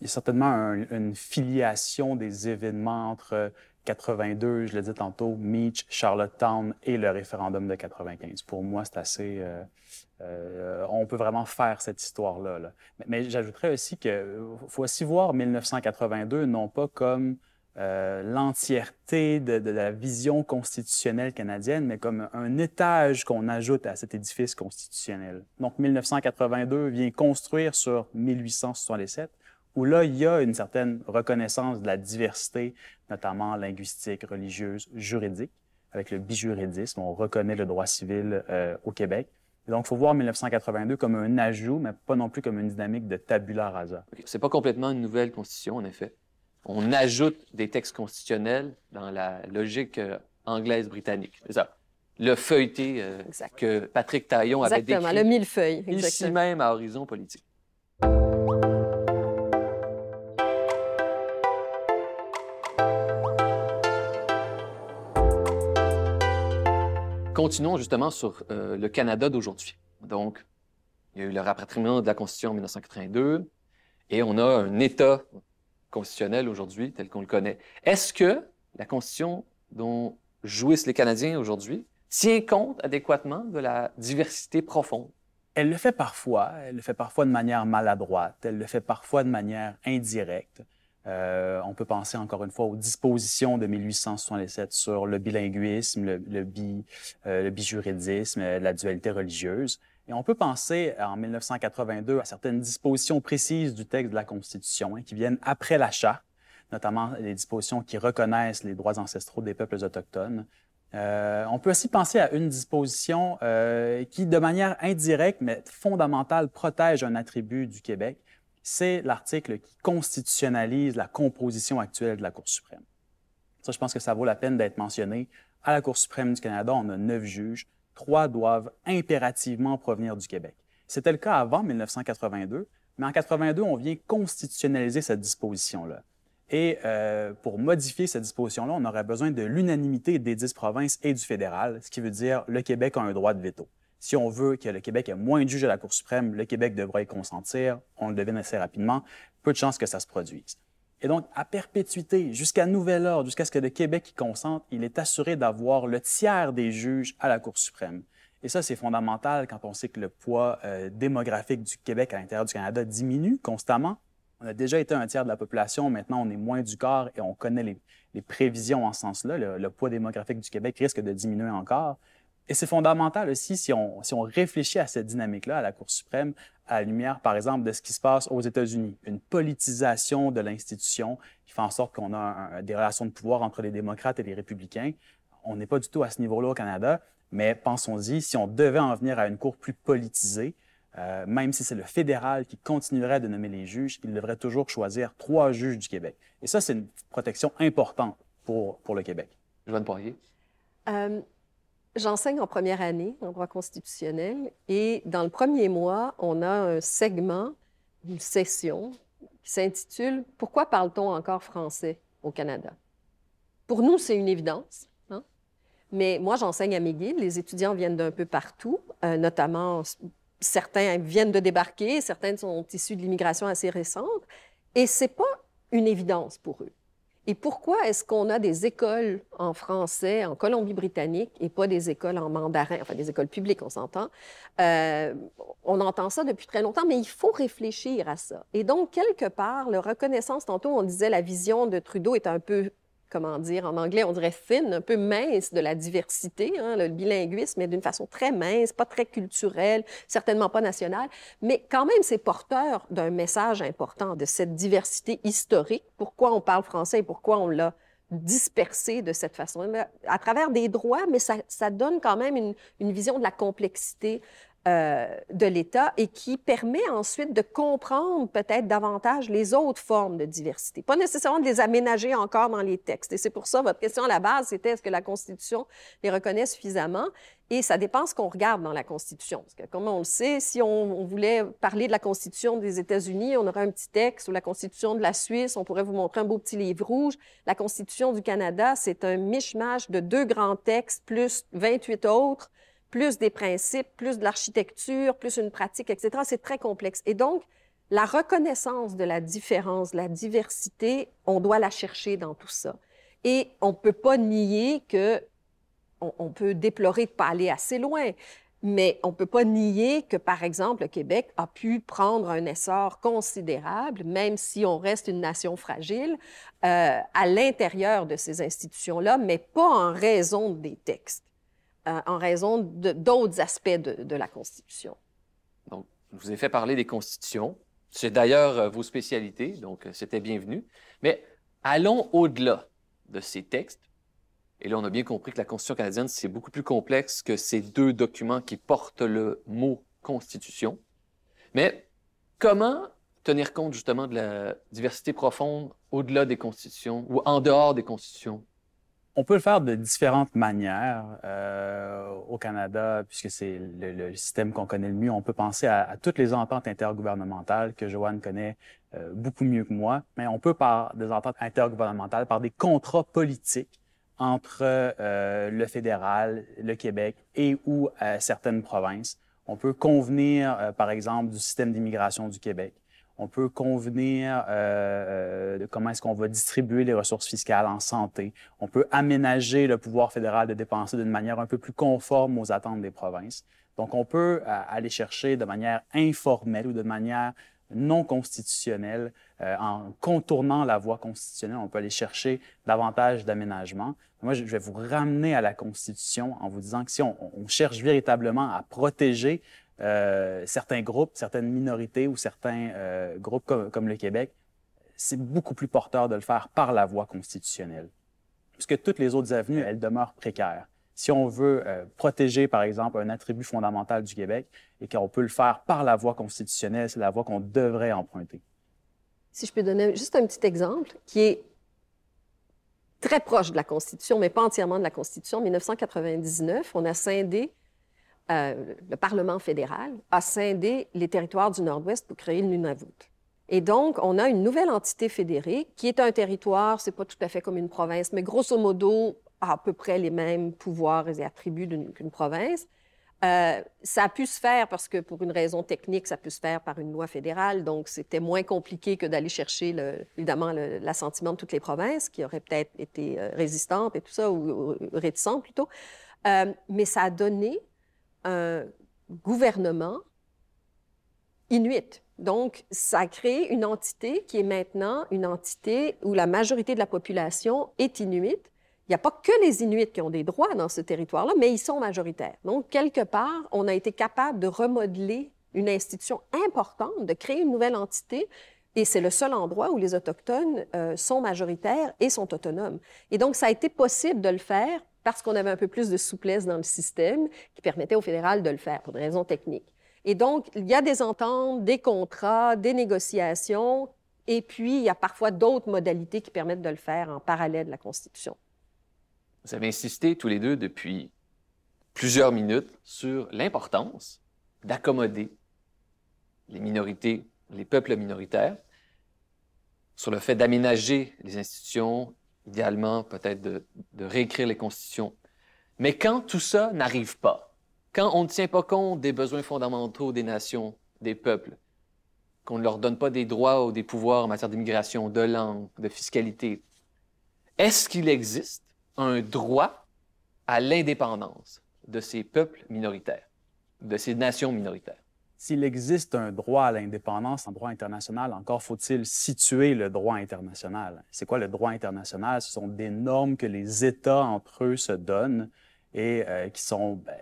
Il y a certainement une filiation des événements entre 82, je l'ai dit tantôt, Meach, Charlottetown et le référendum de 95. Pour moi, c'est assez... Euh, euh, on peut vraiment faire cette histoire-là. Mais, j'ajouterais aussi qu'il faut aussi voir 1982 non pas comme euh, l'entièreté de, de, la vision constitutionnelle canadienne, mais comme un étage qu'on ajoute à cet édifice constitutionnel. Donc 1982 vient construire sur 1867 où là, il y a une certaine reconnaissance de la diversité, notamment linguistique, religieuse, juridique. Avec le bijuridisme, on reconnaît le droit civil euh, au Québec. donc, il faut voir 1982 comme un ajout, mais pas non plus comme une dynamique de tabula rasa. Okay. C'est pas complètement une nouvelle constitution, en effet. On ajoute des textes constitutionnels dans la logique euh, anglaise-britannique. C'est ça. Le feuilleté euh, que Patrick Taillon avait décrit. Exactement, le millefeuille. Exactement. Ici même à Horizon Politique. Continuons justement sur euh, le Canada d'aujourd'hui. Donc, il y a eu le rapatriement de la Constitution en 1982 et on a un État constitutionnel aujourd'hui tel qu'on le connaît. Est-ce que la Constitution dont jouissent les Canadiens aujourd'hui tient compte adéquatement de la diversité profonde? Elle le fait parfois, elle le fait parfois de manière maladroite, elle le fait parfois de manière indirecte. Euh, on peut penser encore une fois aux dispositions de 1867 sur le bilinguisme, le, euh, bijuridisme, euh, la dualité religieuse. Et on peut penser en 1982 à certaines dispositions précises du texte de la Constitution hein, qui viennent après la Charte, notamment les dispositions qui reconnaissent les droits ancestraux des peuples autochtones. On peut aussi penser à une disposition qui, de manière indirecte mais fondamentale, protège un attribut du Québec, c'est l'article qui constitutionnalise la composition actuelle de la Cour suprême. Ça, je pense que ça vaut la peine d'être mentionné. À la Cour suprême du Canada, on a neuf juges. Trois doivent impérativement provenir du Québec. C'était le cas avant 1982, mais en 82, on vient constitutionnaliser cette disposition-là. Et euh, pour modifier cette disposition-là, on aurait besoin de l'unanimité des dix provinces et du fédéral, ce qui veut dire le Québec a un droit de veto si on veut que le Québec ait moins de juges à la Cour suprême, le Québec devrait y consentir. On le devine assez rapidement. Peu de chances que ça se produise. Et donc, à perpétuité, jusqu'à nouvel ordre, jusqu'à ce que le Québec y consente, il est assuré d'avoir le tiers des juges à la Cour suprême. Et ça, c'est fondamental quand on sait que le poids euh, démographique du Québec à l'intérieur du Canada diminue constamment. On a déjà été un tiers de la population, maintenant on est moins du quart et on connaît les, prévisions en ce sens-là. le, poids démographique du Québec risque de diminuer encore. Et c'est fondamental aussi si on, si on réfléchit à cette dynamique-là à la Cour suprême, à la lumière, par exemple, de ce qui se passe aux États-Unis, une politisation de l'institution qui fait en sorte qu'on a des relations de pouvoir entre les démocrates et les républicains. On n'est pas du tout à ce niveau-là au Canada. Mais pensons-y, si on devait en venir à une Cour plus politisée, euh, même si c'est le fédéral qui continuerait de nommer les juges, il devrait toujours choisir trois juges du Québec. Et ça, c'est une protection importante pour, pour le Québec. Joanne Poirier. Euh, J'enseigne en première année en droit constitutionnel et dans le premier mois, on a un segment, une session qui s'intitule Pourquoi parle-t-on encore français au Canada? Pour nous, c'est une évidence. Hein? Mais moi, j'enseigne à McGill. Les étudiants viennent d'un peu partout, euh, notamment certains viennent de débarquer, certains sont issus de l'immigration assez récente. Et c'est pas une évidence pour eux. Et pourquoi est-ce qu'on a des écoles en français en Colombie-Britannique et pas des écoles en mandarin, enfin des écoles publiques, on s'entend? Euh, on entend ça depuis très longtemps, mais il faut réfléchir à ça. Et donc, quelque part, le reconnaissance, tantôt on disait la vision de Trudeau est un peu comment dire, en anglais, on dirait fine, un peu mince de la diversité, hein, le bilinguisme, mais d'une façon très mince, pas très culturelle, certainement pas nationale, mais quand même, c'est porteur d'un message important de cette diversité historique. Pourquoi on parle français et pourquoi on l'a dispersé de cette façon, à travers des droits, mais ça, ça donne quand même une, une vision de la complexité euh, de l'État et qui permet ensuite de comprendre peut-être davantage les autres formes de diversité. Pas nécessairement de les aménager encore dans les textes. Et c'est pour ça, votre question à la base, c'était est-ce que la Constitution les reconnaît suffisamment? Et ça dépend ce qu'on regarde dans la Constitution. Parce que, comme on le sait, si on, on voulait parler de la Constitution des États-Unis, on aurait un petit texte, ou la Constitution de la Suisse, on pourrait vous montrer un beau petit livre rouge. La Constitution du Canada, c'est un mishmash de deux grands textes plus 28 autres plus des principes, plus de l'architecture, plus une pratique, etc. C'est très complexe. Et donc, la reconnaissance de la différence, la diversité, on doit la chercher dans tout ça. Et on peut pas nier que on, peut déplorer de pas aller assez loin, mais on ne peut pas nier que, par exemple, le Québec a pu prendre un essor considérable, même si on reste une nation fragile, euh, à l'intérieur de ces institutions-là, mais pas en raison des textes. Euh, en raison d'autres aspects de, la Constitution. Donc, je vous ai fait parler des constitutions. C'est d'ailleurs euh, vos spécialités, donc euh, c'était bienvenu. Mais allons au-delà de ces textes. Et là, on a bien compris que la Constitution canadienne, c'est beaucoup plus complexe que ces deux documents qui portent le mot Constitution. Mais comment tenir compte justement de la diversité profonde au-delà des constitutions ou en dehors des constitutions? On peut le faire de différentes manières euh, au Canada, puisque c'est le, système qu'on connaît le mieux. On peut penser à, toutes les ententes intergouvernementales que Joanne connaît euh, beaucoup mieux que moi, mais on peut par des ententes intergouvernementales, par des contrats politiques entre euh, le fédéral, le Québec et ou certaines provinces. On peut convenir, par exemple, du système d'immigration du Québec on peut convenir euh, euh, de comment est-ce qu'on va distribuer les ressources fiscales en santé. On peut aménager le pouvoir fédéral de dépenser d'une manière un peu plus conforme aux attentes des provinces. Donc, on peut euh, aller chercher de manière informelle ou de manière non constitutionnelle, en contournant la voie constitutionnelle, on peut aller chercher davantage d'aménagement. Moi, je vais vous ramener à la Constitution en vous disant que si on cherche véritablement à protéger euh, certains groupes, certaines minorités ou certains euh, groupes comme, le Québec, c'est beaucoup plus porteur de le faire par la voie constitutionnelle. Puisque toutes les autres avenues, elles demeurent précaires. Si on veut euh, protéger, par exemple, un attribut fondamental du Québec et qu'on peut le faire par la voie constitutionnelle, c'est la voie qu'on devrait emprunter. Si je peux donner juste un petit exemple qui est très proche de la Constitution, mais pas entièrement de la Constitution. En 1999, on a scindé euh, le Parlement fédéral a scindé les territoires du Nord-Ouest pour créer le Nunavut. Et donc, on a une nouvelle entité fédérée qui est un territoire, c'est pas tout à fait comme une province, mais grosso modo, a à peu près les mêmes pouvoirs et attributs qu'une province. Euh, ça a pu se faire parce que, pour une raison technique, ça peut se faire par une loi fédérale, donc c'était moins compliqué que d'aller chercher, évidemment, l'assentiment de toutes les provinces, qui auraient peut-être été euh, résistantes et tout ça, ou, réticentes plutôt. mais ça a donné un gouvernement inuit. Donc, ça a créé une entité qui est maintenant une entité où la majorité de la population est inuite. Il n'y a pas que les Inuits qui ont des droits dans ce territoire-là, mais ils sont majoritaires. Donc, quelque part, on a été capable de remodeler une institution importante, de créer une nouvelle entité, et c'est le seul endroit où les Autochtones euh, sont majoritaires et sont autonomes. Et donc, ça a été possible de le faire parce qu'on avait un peu plus de souplesse dans le système qui permettait au fédéral de le faire pour des raisons techniques. Et donc, il y a des ententes, des contrats, des négociations, et puis il y a parfois d'autres modalités qui permettent de le faire en parallèle de la Constitution. Vous avez insisté tous les deux depuis plusieurs minutes sur l'importance d'accommoder les minorités, les peuples minoritaires, sur le fait d'aménager les institutions, idéalement peut-être de, réécrire les constitutions. Mais quand tout ça n'arrive pas, quand on ne tient pas compte des besoins fondamentaux des nations, des peuples, qu'on ne leur donne pas des droits ou des pouvoirs en matière d'immigration, de langue, de fiscalité, est-ce qu'il existe un droit à l'indépendance de ces peuples minoritaires, de ces nations minoritaires? S'il existe un droit à l'indépendance en droit international, encore faut-il situer le droit international. C'est quoi le droit international? Ce sont des normes que les États entre eux se donnent et euh, qui sont ben,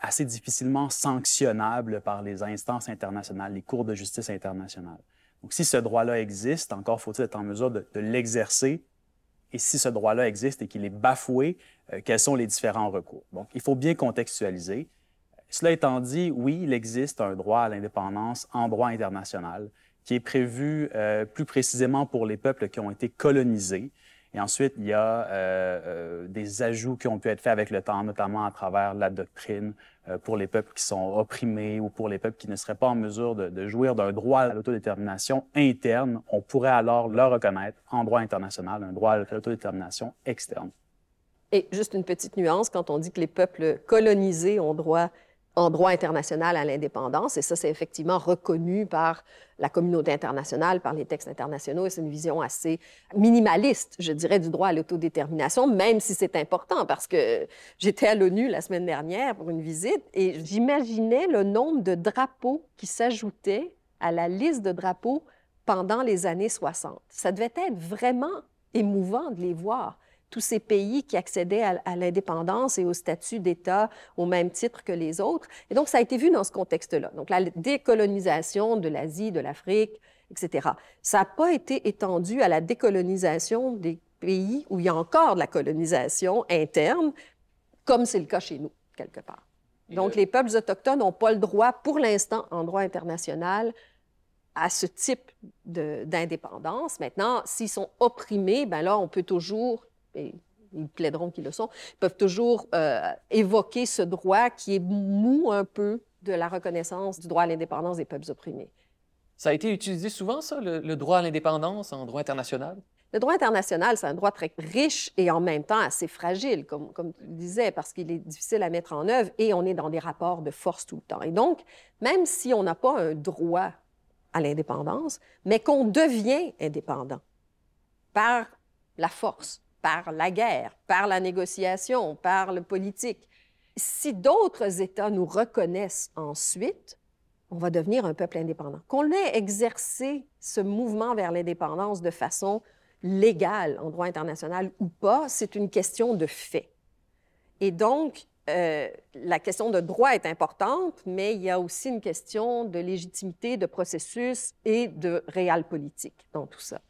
assez difficilement sanctionnables par les instances internationales, les cours de justice internationales. Donc, si ce droit-là existe, encore faut-il être en mesure de, l'exercer. Et si ce droit-là existe et qu'il est bafoué, euh, quels sont les différents recours? Donc, il faut bien contextualiser. Cela étant dit, oui, il existe un droit à l'indépendance en droit international qui est prévu euh, plus précisément pour les peuples qui ont été colonisés. Et ensuite, il y a euh, euh, des ajouts qui ont pu être faits avec le temps, notamment à travers la doctrine euh, pour les peuples qui sont opprimés ou pour les peuples qui ne seraient pas en mesure de, de jouir d'un droit à l'autodétermination interne. On pourrait alors leur reconnaître en droit international un droit à l'autodétermination externe. Et juste une petite nuance, quand on dit que les peuples colonisés ont droit en droit international à l'indépendance, et ça, c'est effectivement reconnu par la communauté internationale, par les textes internationaux, et c'est une vision assez minimaliste, je dirais, du droit à l'autodétermination, même si c'est important, parce que j'étais à l'ONU la semaine dernière pour une visite, et j'imaginais le nombre de drapeaux qui s'ajoutaient à la liste de drapeaux pendant les années 60. Ça devait être vraiment émouvant de les voir tous ces pays qui accédaient à, l'indépendance et au statut d'État au même titre que les autres. Et donc, ça a été vu dans ce contexte-là. Donc, la décolonisation de l'Asie, de l'Afrique, etc. Ça n'a pas été étendu à la décolonisation des pays où il y a encore de la colonisation interne, comme c'est le cas chez nous, quelque part. Donc, les peuples autochtones n'ont pas le droit, pour l'instant, en droit international, à ce type d'indépendance. Maintenant, s'ils sont opprimés, ben là, on peut toujours et ils plaideront qu'ils le sont, peuvent toujours euh, évoquer ce droit qui est mou un peu de la reconnaissance du droit à l'indépendance des peuples opprimés. Ça a été utilisé souvent, ça, le, droit à l'indépendance en droit international? Le droit international, c'est un droit très riche et en même temps assez fragile, comme, comme tu le disais, parce qu'il est difficile à mettre en œuvre et on est dans des rapports de force tout le temps. Et donc, même si on n'a pas un droit à l'indépendance, mais qu'on devient indépendant par la force, par la guerre, par la négociation, par le politique. Si d'autres États nous reconnaissent ensuite, on va devenir un peuple indépendant. Qu'on ait exercé ce mouvement vers l'indépendance de façon légale en droit international ou pas, c'est une question de fait. Et donc, euh, la question de droit est importante, mais il y a aussi une question de légitimité, de processus et de réel politique dans tout ça.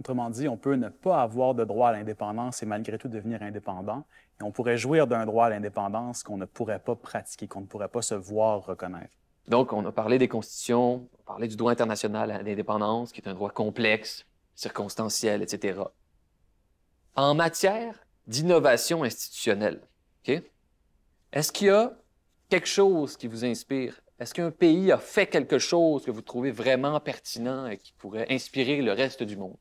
Autrement dit, on peut ne pas avoir de droit à l'indépendance et malgré tout devenir indépendant. Et on pourrait jouir d'un droit à l'indépendance qu'on ne pourrait pas pratiquer, qu'on ne pourrait pas se voir reconnaître. Donc, on a parlé des constitutions, on a parlé du droit international à l'indépendance, qui est un droit complexe, circonstanciel, etc. En matière d'innovation institutionnelle, est-ce qu'il y a quelque chose qui vous inspire? Est-ce qu'un pays a fait quelque chose que vous trouvez vraiment pertinent et qui pourrait inspirer le reste du monde?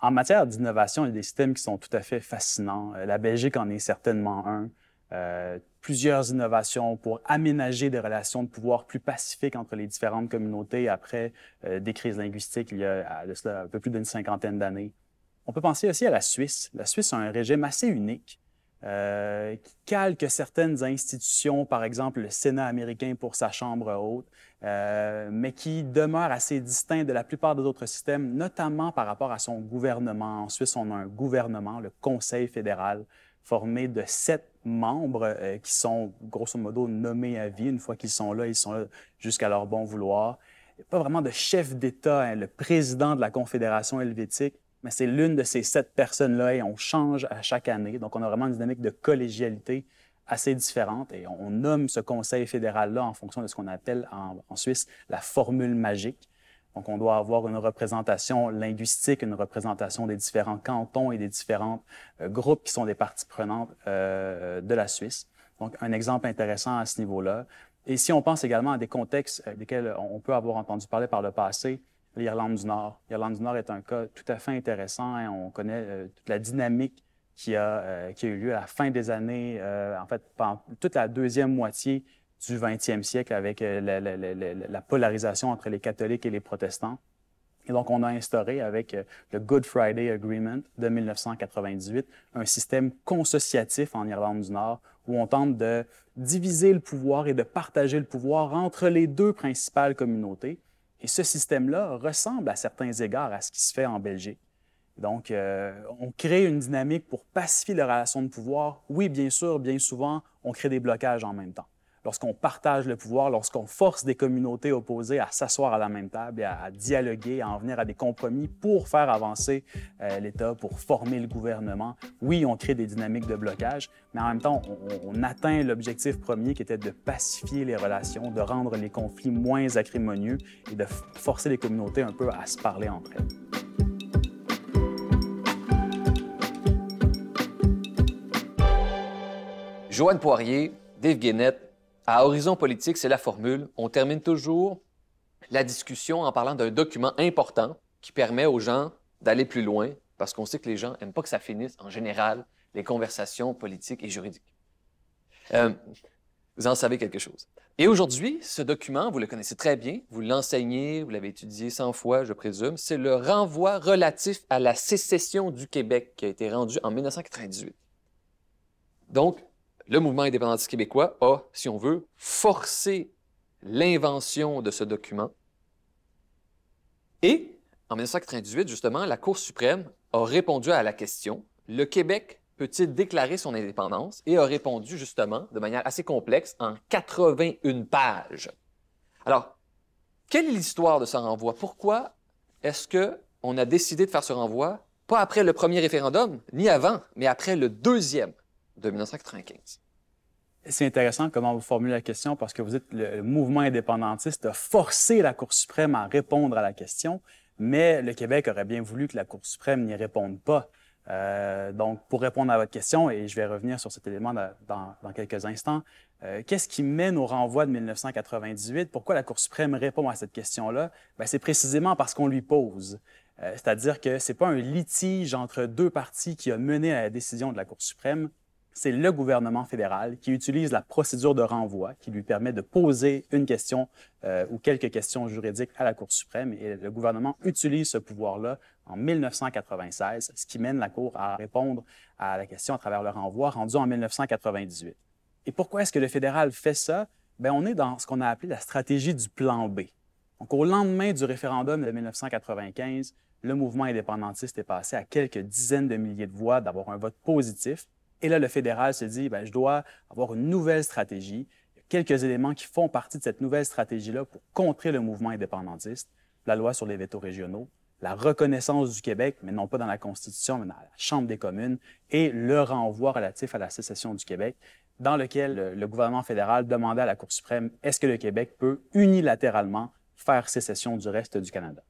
En matière d'innovation, il y a des systèmes qui sont tout à fait fascinants. Euh, la Belgique en est certainement un. Euh, plusieurs innovations pour aménager des relations de pouvoir plus pacifiques entre les différentes communautés après euh, des crises linguistiques il y a de cela, un peu plus d'une cinquantaine d'années. On peut penser aussi à la Suisse. La Suisse a un régime assez unique euh, qui calque certaines institutions, par exemple le Sénat américain pour sa Chambre haute, euh, mais qui demeure assez distinct de la plupart des autres systèmes, notamment par rapport à son gouvernement. En Suisse, on a un gouvernement, le Conseil fédéral, formé de sept membres euh, qui sont grosso modo nommés à vie. Une fois qu'ils sont là, ils sont là jusqu'à leur bon vouloir. Il n'y a pas vraiment de chef d'État. Hein. Le président de la Confédération helvétique mais c'est l'une de ces sept personnes-là et on change à chaque année. Donc, on a vraiment une dynamique de collégialité assez différente et on nomme ce conseil fédéral-là en fonction de ce qu'on appelle en, Suisse la formule magique. Donc, on doit avoir une représentation linguistique, une représentation des différents cantons et des différents euh, groupes qui sont des parties prenantes euh, de la Suisse. Donc, un exemple intéressant à ce niveau-là. Et si on pense également à des contextes euh, desquels on peut avoir entendu parler par le passé, l'Irlande du Nord. L'Irlande du Nord est un cas tout à fait intéressant. Hein. On connaît euh, toute la dynamique qui a, euh, qui a eu lieu à la fin des années, en fait, pendant toute la deuxième moitié du 20e siècle avec la, polarisation entre les catholiques et les protestants. Et donc, on a instauré avec le Good Friday Agreement de 1998 un système consociatif en Irlande du Nord où on tente de diviser le pouvoir et de partager le pouvoir entre les deux principales communautés. Et ce système-là ressemble à certains égards à ce qui se fait en Belgique. Donc, euh, on crée une dynamique pour pacifier les relations de pouvoir. Oui, bien sûr, bien souvent, on crée des blocages en même temps lorsqu'on partage le pouvoir, lorsqu'on force des communautés opposées à s'asseoir à la même table et à, dialoguer, à en venir à des compromis pour faire avancer euh, l'État, pour former le gouvernement. Oui, on crée des dynamiques de blocage, mais en même temps, on, atteint l'objectif premier qui était de pacifier les relations, de rendre les conflits moins acrimonieux et de forcer les communautés un peu à se parler entre elles. Joanne Poirier, Dave Guénette, à Horizon Politique, c'est la formule. On termine toujours la discussion en parlant d'un document important qui permet aux gens d'aller plus loin, parce qu'on sait que les gens n'aiment pas que ça finisse, en général, les conversations politiques et juridiques. Euh, vous en savez quelque chose. Et aujourd'hui, ce document, vous le connaissez très bien, vous l'enseignez, vous l'avez étudié 100 fois, je présume, c'est le renvoi relatif à la sécession du Québec qui a été rendu en 1998. Donc, le mouvement indépendantiste québécois a, si on veut, forcé l'invention de ce document. Et en 1998, justement, la Cour suprême a répondu à la question le Québec peut-il déclarer son indépendance? Et a répondu justement de manière assez complexe en 81 pages. Alors, quelle est l'histoire de ce renvoi? Pourquoi est-ce que on a décidé de faire ce renvoi? Pas après le premier référendum, ni avant, mais après le deuxième de 1995. C'est intéressant comment vous formulez la question parce que vous dites le mouvement indépendantiste a forcé la Cour suprême à répondre à la question, mais le Québec aurait bien voulu que la Cour suprême n'y réponde pas. Euh, donc, pour répondre à votre question, et je vais revenir sur cet élément dans, dans, quelques instants, euh, qu'est-ce qui mène au renvoi de 1998? Pourquoi la Cour suprême répond à cette question-là? Ben, c'est précisément parce qu'on lui pose. Euh, c'est-à-dire que c'est pas un litige entre deux parties qui a mené à la décision de la Cour suprême, c'est le gouvernement fédéral qui utilise la procédure de renvoi qui lui permet de poser une question euh, ou quelques questions juridiques à la Cour suprême. Et le gouvernement utilise ce pouvoir-là en 1996, ce qui mène la Cour à répondre à la question à travers le renvoi rendu en 1998. Et pourquoi est-ce que le fédéral fait ça? Bien, on est dans ce qu'on a appelé la stratégie du plan B. Donc, au lendemain du référendum de 1995, le mouvement indépendantiste est passé à quelques dizaines de milliers de voix d'avoir un vote positif et là, le fédéral se dit, ben, je dois avoir une nouvelle stratégie. Il y a quelques éléments qui font partie de cette nouvelle stratégie-là pour contrer le mouvement indépendantiste. La loi sur les vétos régionaux, la reconnaissance du Québec, mais non pas dans la Constitution, mais dans la Chambre des communes, et le renvoi relatif à la sécession du Québec, dans lequel le, le gouvernement fédéral demandait à la Cour suprême, est-ce que le Québec peut unilatéralement faire sécession du reste du Canada?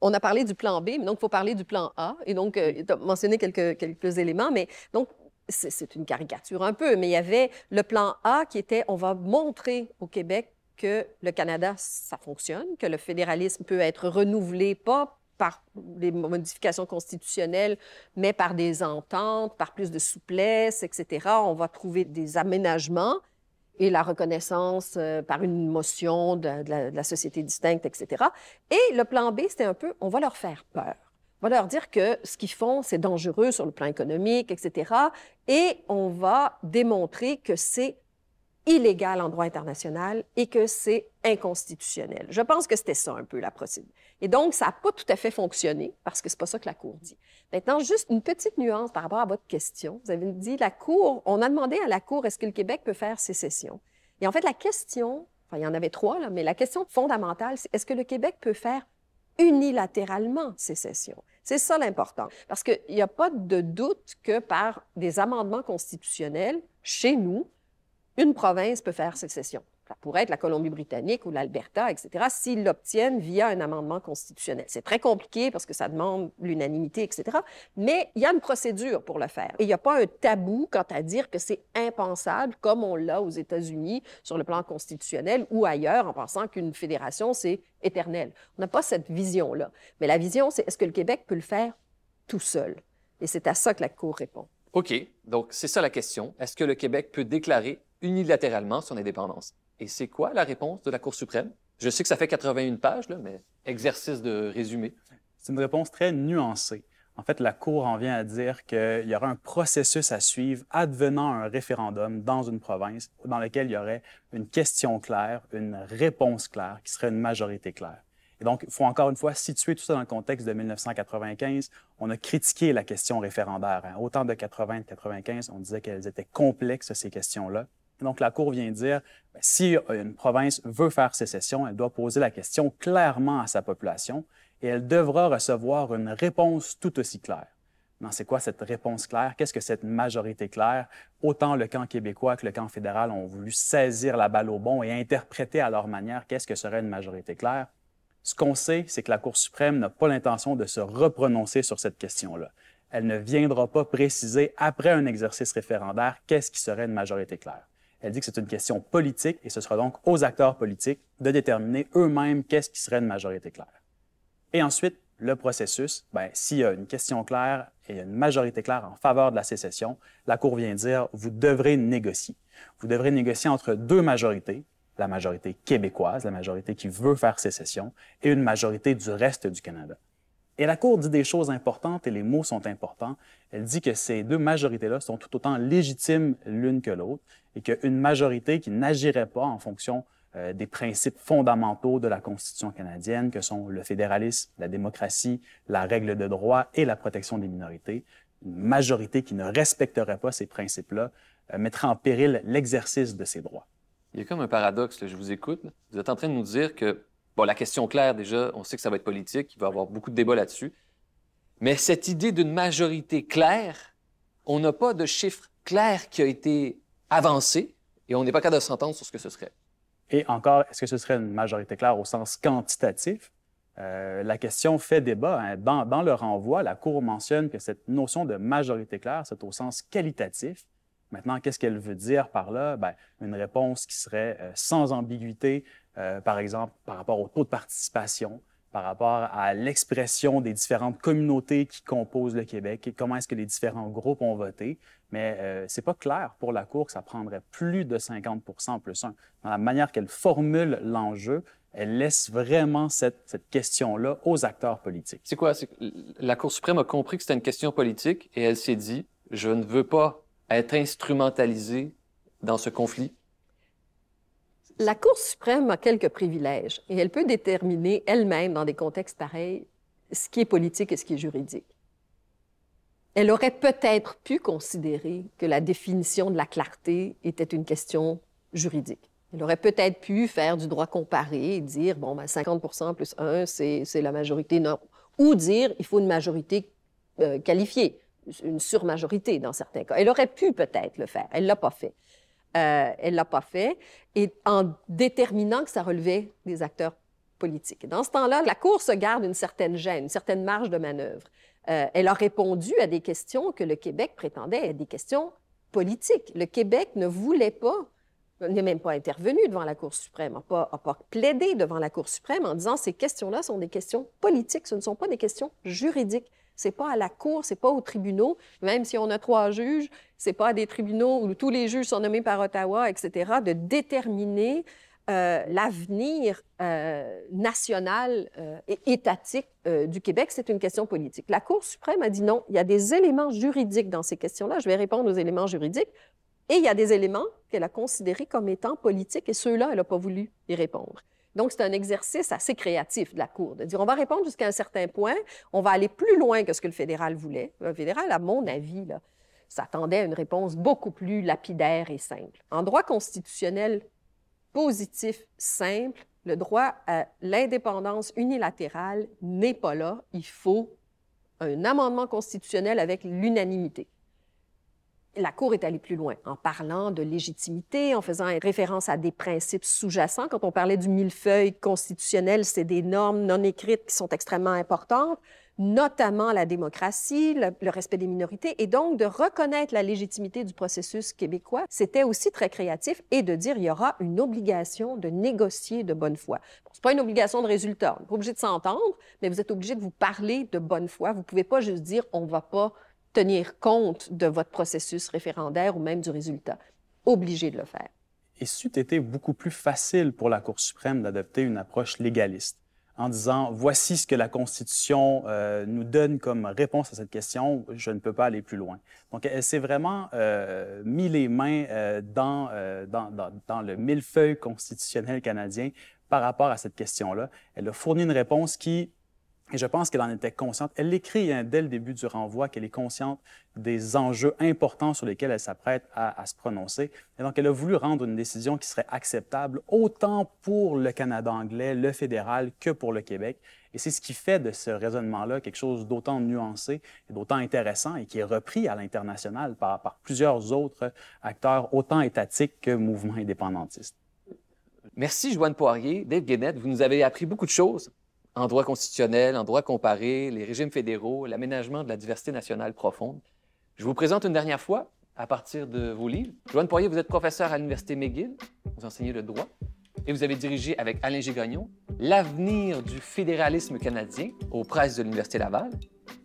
On a parlé du plan B, mais donc il faut parler du plan A. Et donc, euh, tu as mentionné quelques, quelques éléments, mais donc c'est une caricature un peu, mais il y avait le plan A qui était on va montrer au Québec que le Canada, ça fonctionne, que le fédéralisme peut être renouvelé, pas par des modifications constitutionnelles, mais par des ententes, par plus de souplesse, etc. On va trouver des aménagements et la reconnaissance euh, par une motion de, la, de la société distincte, etc. Et le plan B, c'était un peu, on va leur faire peur. Va leur dire que ce qu'ils font, c'est dangereux sur le plan économique, etc. Et on va démontrer que c'est illégal en droit international et que c'est inconstitutionnel. Je pense que c'était ça un peu la procédure. Et donc, ça n'a pas tout à fait fonctionné parce que c'est pas ça que la Cour dit. Maintenant, juste une petite nuance par rapport à votre question. Vous avez dit la Cour, on a demandé à la Cour est-ce que le Québec peut faire sécession? Et en fait, la question, enfin, il y en avait trois, là, mais la question fondamentale, c'est est-ce que le Québec peut faire unilatéralement sécession? C'est ça l'important. Parce qu'il n'y a pas de doute que par des amendements constitutionnels, chez nous, une province peut faire sécession. Ça pourrait être la Colombie-Britannique ou l'Alberta, etc., s'ils l'obtiennent via un amendement constitutionnel. C'est très compliqué parce que ça demande l'unanimité, etc., mais il y a une procédure pour le faire. Et il n'y a pas un tabou quant à dire que c'est impensable, comme on l'a aux États-Unis sur le plan constitutionnel ou ailleurs, en pensant qu'une fédération, c'est éternel. On n'a pas cette vision-là. Mais la vision, c'est est-ce que le Québec peut le faire tout seul? Et c'est à ça que la Cour répond. OK. Donc, c'est ça la question. Est-ce que le Québec peut déclarer unilatéralement son indépendance? Et c'est quoi la réponse de la Cour suprême? Je sais que ça fait 81 pages, là, mais exercice de résumé. C'est une réponse très nuancée. En fait, la Cour en vient à dire qu'il y aura un processus à suivre advenant un référendum dans une province dans lequel il y aurait une question claire, une réponse claire, qui serait une majorité claire. Et donc, il faut encore une fois situer tout ça dans le contexte de 1995. On a critiqué la question référendaire. Hein. Autant de 80 et de 95, on disait qu'elles étaient complexes, ces questions-là. Donc, la Cour vient dire, ben, si une province veut faire sécession, elle doit poser la question clairement à sa population et elle devra recevoir une réponse tout aussi claire. C'est quoi cette réponse claire? Qu'est-ce que cette majorité claire? Autant le camp québécois que le camp fédéral ont voulu saisir la balle au bon et interpréter à leur manière qu'est-ce que serait une majorité claire. Ce qu'on sait, c'est que la Cour suprême n'a pas l'intention de se reprononcer sur cette question-là. Elle ne viendra pas préciser, après un exercice référendaire, qu'est-ce qui serait une majorité claire. Elle dit que c'est une question politique et ce sera donc aux acteurs politiques de déterminer eux-mêmes qu'est-ce qui serait une majorité claire. Et ensuite, le processus, ben, s'il y a une question claire et une majorité claire en faveur de la sécession, la Cour vient dire, vous devrez négocier. Vous devrez négocier entre deux majorités, la majorité québécoise, la majorité qui veut faire sécession, et une majorité du reste du Canada. Et la Cour dit des choses importantes et les mots sont importants. Elle dit que ces deux majorités-là sont tout autant légitimes l'une que l'autre et qu'une majorité qui n'agirait pas en fonction euh, des principes fondamentaux de la Constitution canadienne, que sont le fédéralisme, la démocratie, la règle de droit et la protection des minorités, une majorité qui ne respecterait pas ces principes-là euh, mettrait en péril l'exercice de ces droits. Il y a comme un paradoxe, je vous écoute. Vous êtes en train de nous dire que Bon, la question claire, déjà, on sait que ça va être politique, il va y avoir beaucoup de débats là-dessus. Mais cette idée d'une majorité claire, on n'a pas de chiffre clair qui a été avancé et on n'est pas capable de s'entendre sur ce que ce serait. Et encore, est-ce que ce serait une majorité claire au sens quantitatif? Euh, la question fait débat. Hein. Dans, le renvoi, la Cour mentionne que cette notion de majorité claire, c'est au sens qualitatif. Maintenant, qu'est-ce qu'elle veut dire par là? Bien, une réponse qui serait euh, sans ambiguïté, euh, par exemple, par rapport au taux de participation, par rapport à l'expression des différentes communautés qui composent le Québec et comment est-ce que les différents groupes ont voté. Mais euh, c'est pas clair pour la Cour que ça prendrait plus de 50 plus 1. Dans la manière qu'elle formule l'enjeu, elle laisse vraiment cette, cette question-là aux acteurs politiques. C'est quoi? La Cour suprême a compris que c'était une question politique et elle s'est dit, je ne veux pas être instrumentalisée dans ce conflit la Cour suprême a quelques privilèges et elle peut déterminer elle-même, dans des contextes pareils, ce qui est politique et ce qui est juridique. Elle aurait peut-être pu considérer que la définition de la clarté était une question juridique. Elle aurait peut-être pu faire du droit comparé et dire, bon, ben 50% plus 1, c'est la majorité, non. Ou dire, il faut une majorité euh, qualifiée, une surmajorité dans certains cas. Elle aurait pu peut-être le faire. Elle l'a pas fait. Euh, elle ne l'a pas fait, et en déterminant que ça relevait des acteurs politiques. Dans ce temps-là, la Cour se garde une certaine gêne, une certaine marge de manœuvre. Euh, elle a répondu à des questions que le Québec prétendait être des questions politiques. Le Québec ne voulait pas, n'est même pas intervenu devant la Cour suprême, n'a pas, pas plaidé devant la Cour suprême en disant ces questions-là sont des questions politiques, ce ne sont pas des questions juridiques. C'est pas à la cour, c'est pas aux tribunaux. Même si on a trois juges, c'est pas à des tribunaux où tous les juges sont nommés par Ottawa, etc., de déterminer euh, l'avenir euh, national euh, et étatique du Québec, c'est une question politique. La Cour suprême a dit non, il y a des éléments juridiques dans ces questions-là. Je vais répondre aux éléments juridiques. Et il y a des éléments qu'elle a considérés comme étant politiques et ceux-là, elle n'a pas voulu y répondre. Donc, c'est un exercice assez créatif de la Cour, de dire on va répondre jusqu'à un certain point, on va aller plus loin que ce que le fédéral voulait. Le fédéral, à mon avis, s'attendait à une réponse beaucoup plus lapidaire et simple. En droit constitutionnel positif simple, le droit à l'indépendance unilatérale n'est pas là. Il faut un amendement constitutionnel avec l'unanimité la Cour est allée plus loin en parlant de légitimité, en faisant référence à des principes sous-jacents. Quand on parlait du millefeuille constitutionnel, c'est des normes non écrites qui sont extrêmement importantes, notamment la démocratie, le, respect des minorités, et donc de reconnaître la légitimité du processus québécois. C'était aussi très créatif et de dire il y aura une obligation de négocier de bonne foi. Bon, c'est pas une obligation de résultat. On n'est pas obligé de s'entendre, mais vous êtes obligé de vous parler de bonne foi. Vous pouvez pas juste dire on va pas tenir compte de votre processus référendaire ou même du résultat. Obligé de le faire. Et c'eût été beaucoup plus facile pour la Cour suprême d'adopter une approche légaliste en disant voici ce que la Constitution euh, nous donne comme réponse à cette question, je ne peux pas aller plus loin. Donc, elle s'est vraiment euh, mis les mains euh, dans, dans, le millefeuille constitutionnel canadien par rapport à cette question-là. Elle a fourni une réponse qui et je pense qu'elle en était consciente. Elle l'écrit hein, dès le début du renvoi qu'elle est consciente des enjeux importants sur lesquels elle s'apprête à, se prononcer. Et donc, elle a voulu rendre une décision qui serait acceptable autant pour le Canada anglais, le fédéral, que pour le Québec. Et c'est ce qui fait de ce raisonnement-là quelque chose d'autant nuancé et d'autant intéressant et qui est repris à l'international par, par plusieurs autres acteurs, autant étatiques que mouvements indépendantistes. Merci, Joanne Poirier. Dave Guénette, vous nous avez appris beaucoup de choses en droit constitutionnel, en droit comparé, les régimes fédéraux, l'aménagement de la diversité nationale profonde. Je vous présente une dernière fois, à partir de vos livres. Joanne Poirier, vous êtes professeur à l'Université McGill, vous enseignez le droit, et vous avez dirigé avec Alain Gagnon L'avenir du fédéralisme canadien aux presses de l'Université Laval.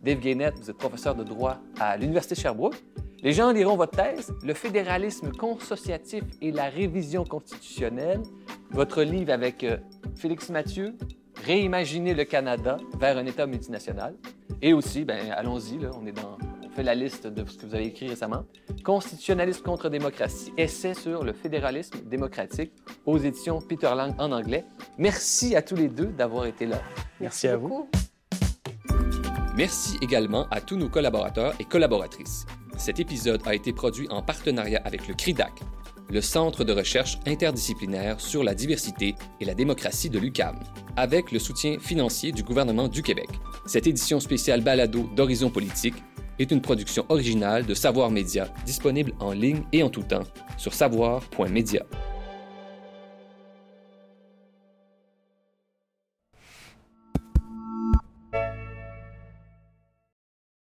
Dave Gainette, vous êtes professeur de droit à l'Université Sherbrooke. Les gens liront votre thèse, Le fédéralisme consociatif et la révision constitutionnelle, votre livre avec euh, Félix Mathieu, réimaginer le Canada vers un État multinational. Et aussi, ben, allons-y, on est dans, on fait la liste de ce que vous avez écrit récemment. Constitutionnalisme contre démocratie, essai sur le fédéralisme démocratique aux éditions Peter Lang en anglais. Merci à tous les deux d'avoir été là. Merci, à vous. Merci également à tous nos collaborateurs et collaboratrices. Cet épisode a été produit en partenariat avec le CRIDAC, le Centre de recherche interdisciplinaire sur la diversité et la démocratie de l'UCAM, avec le soutien financier du gouvernement du Québec. Cette édition spéciale balado d'Horizon Politique est une production originale de Savoir Média, disponible en ligne et en tout temps sur savoir.media.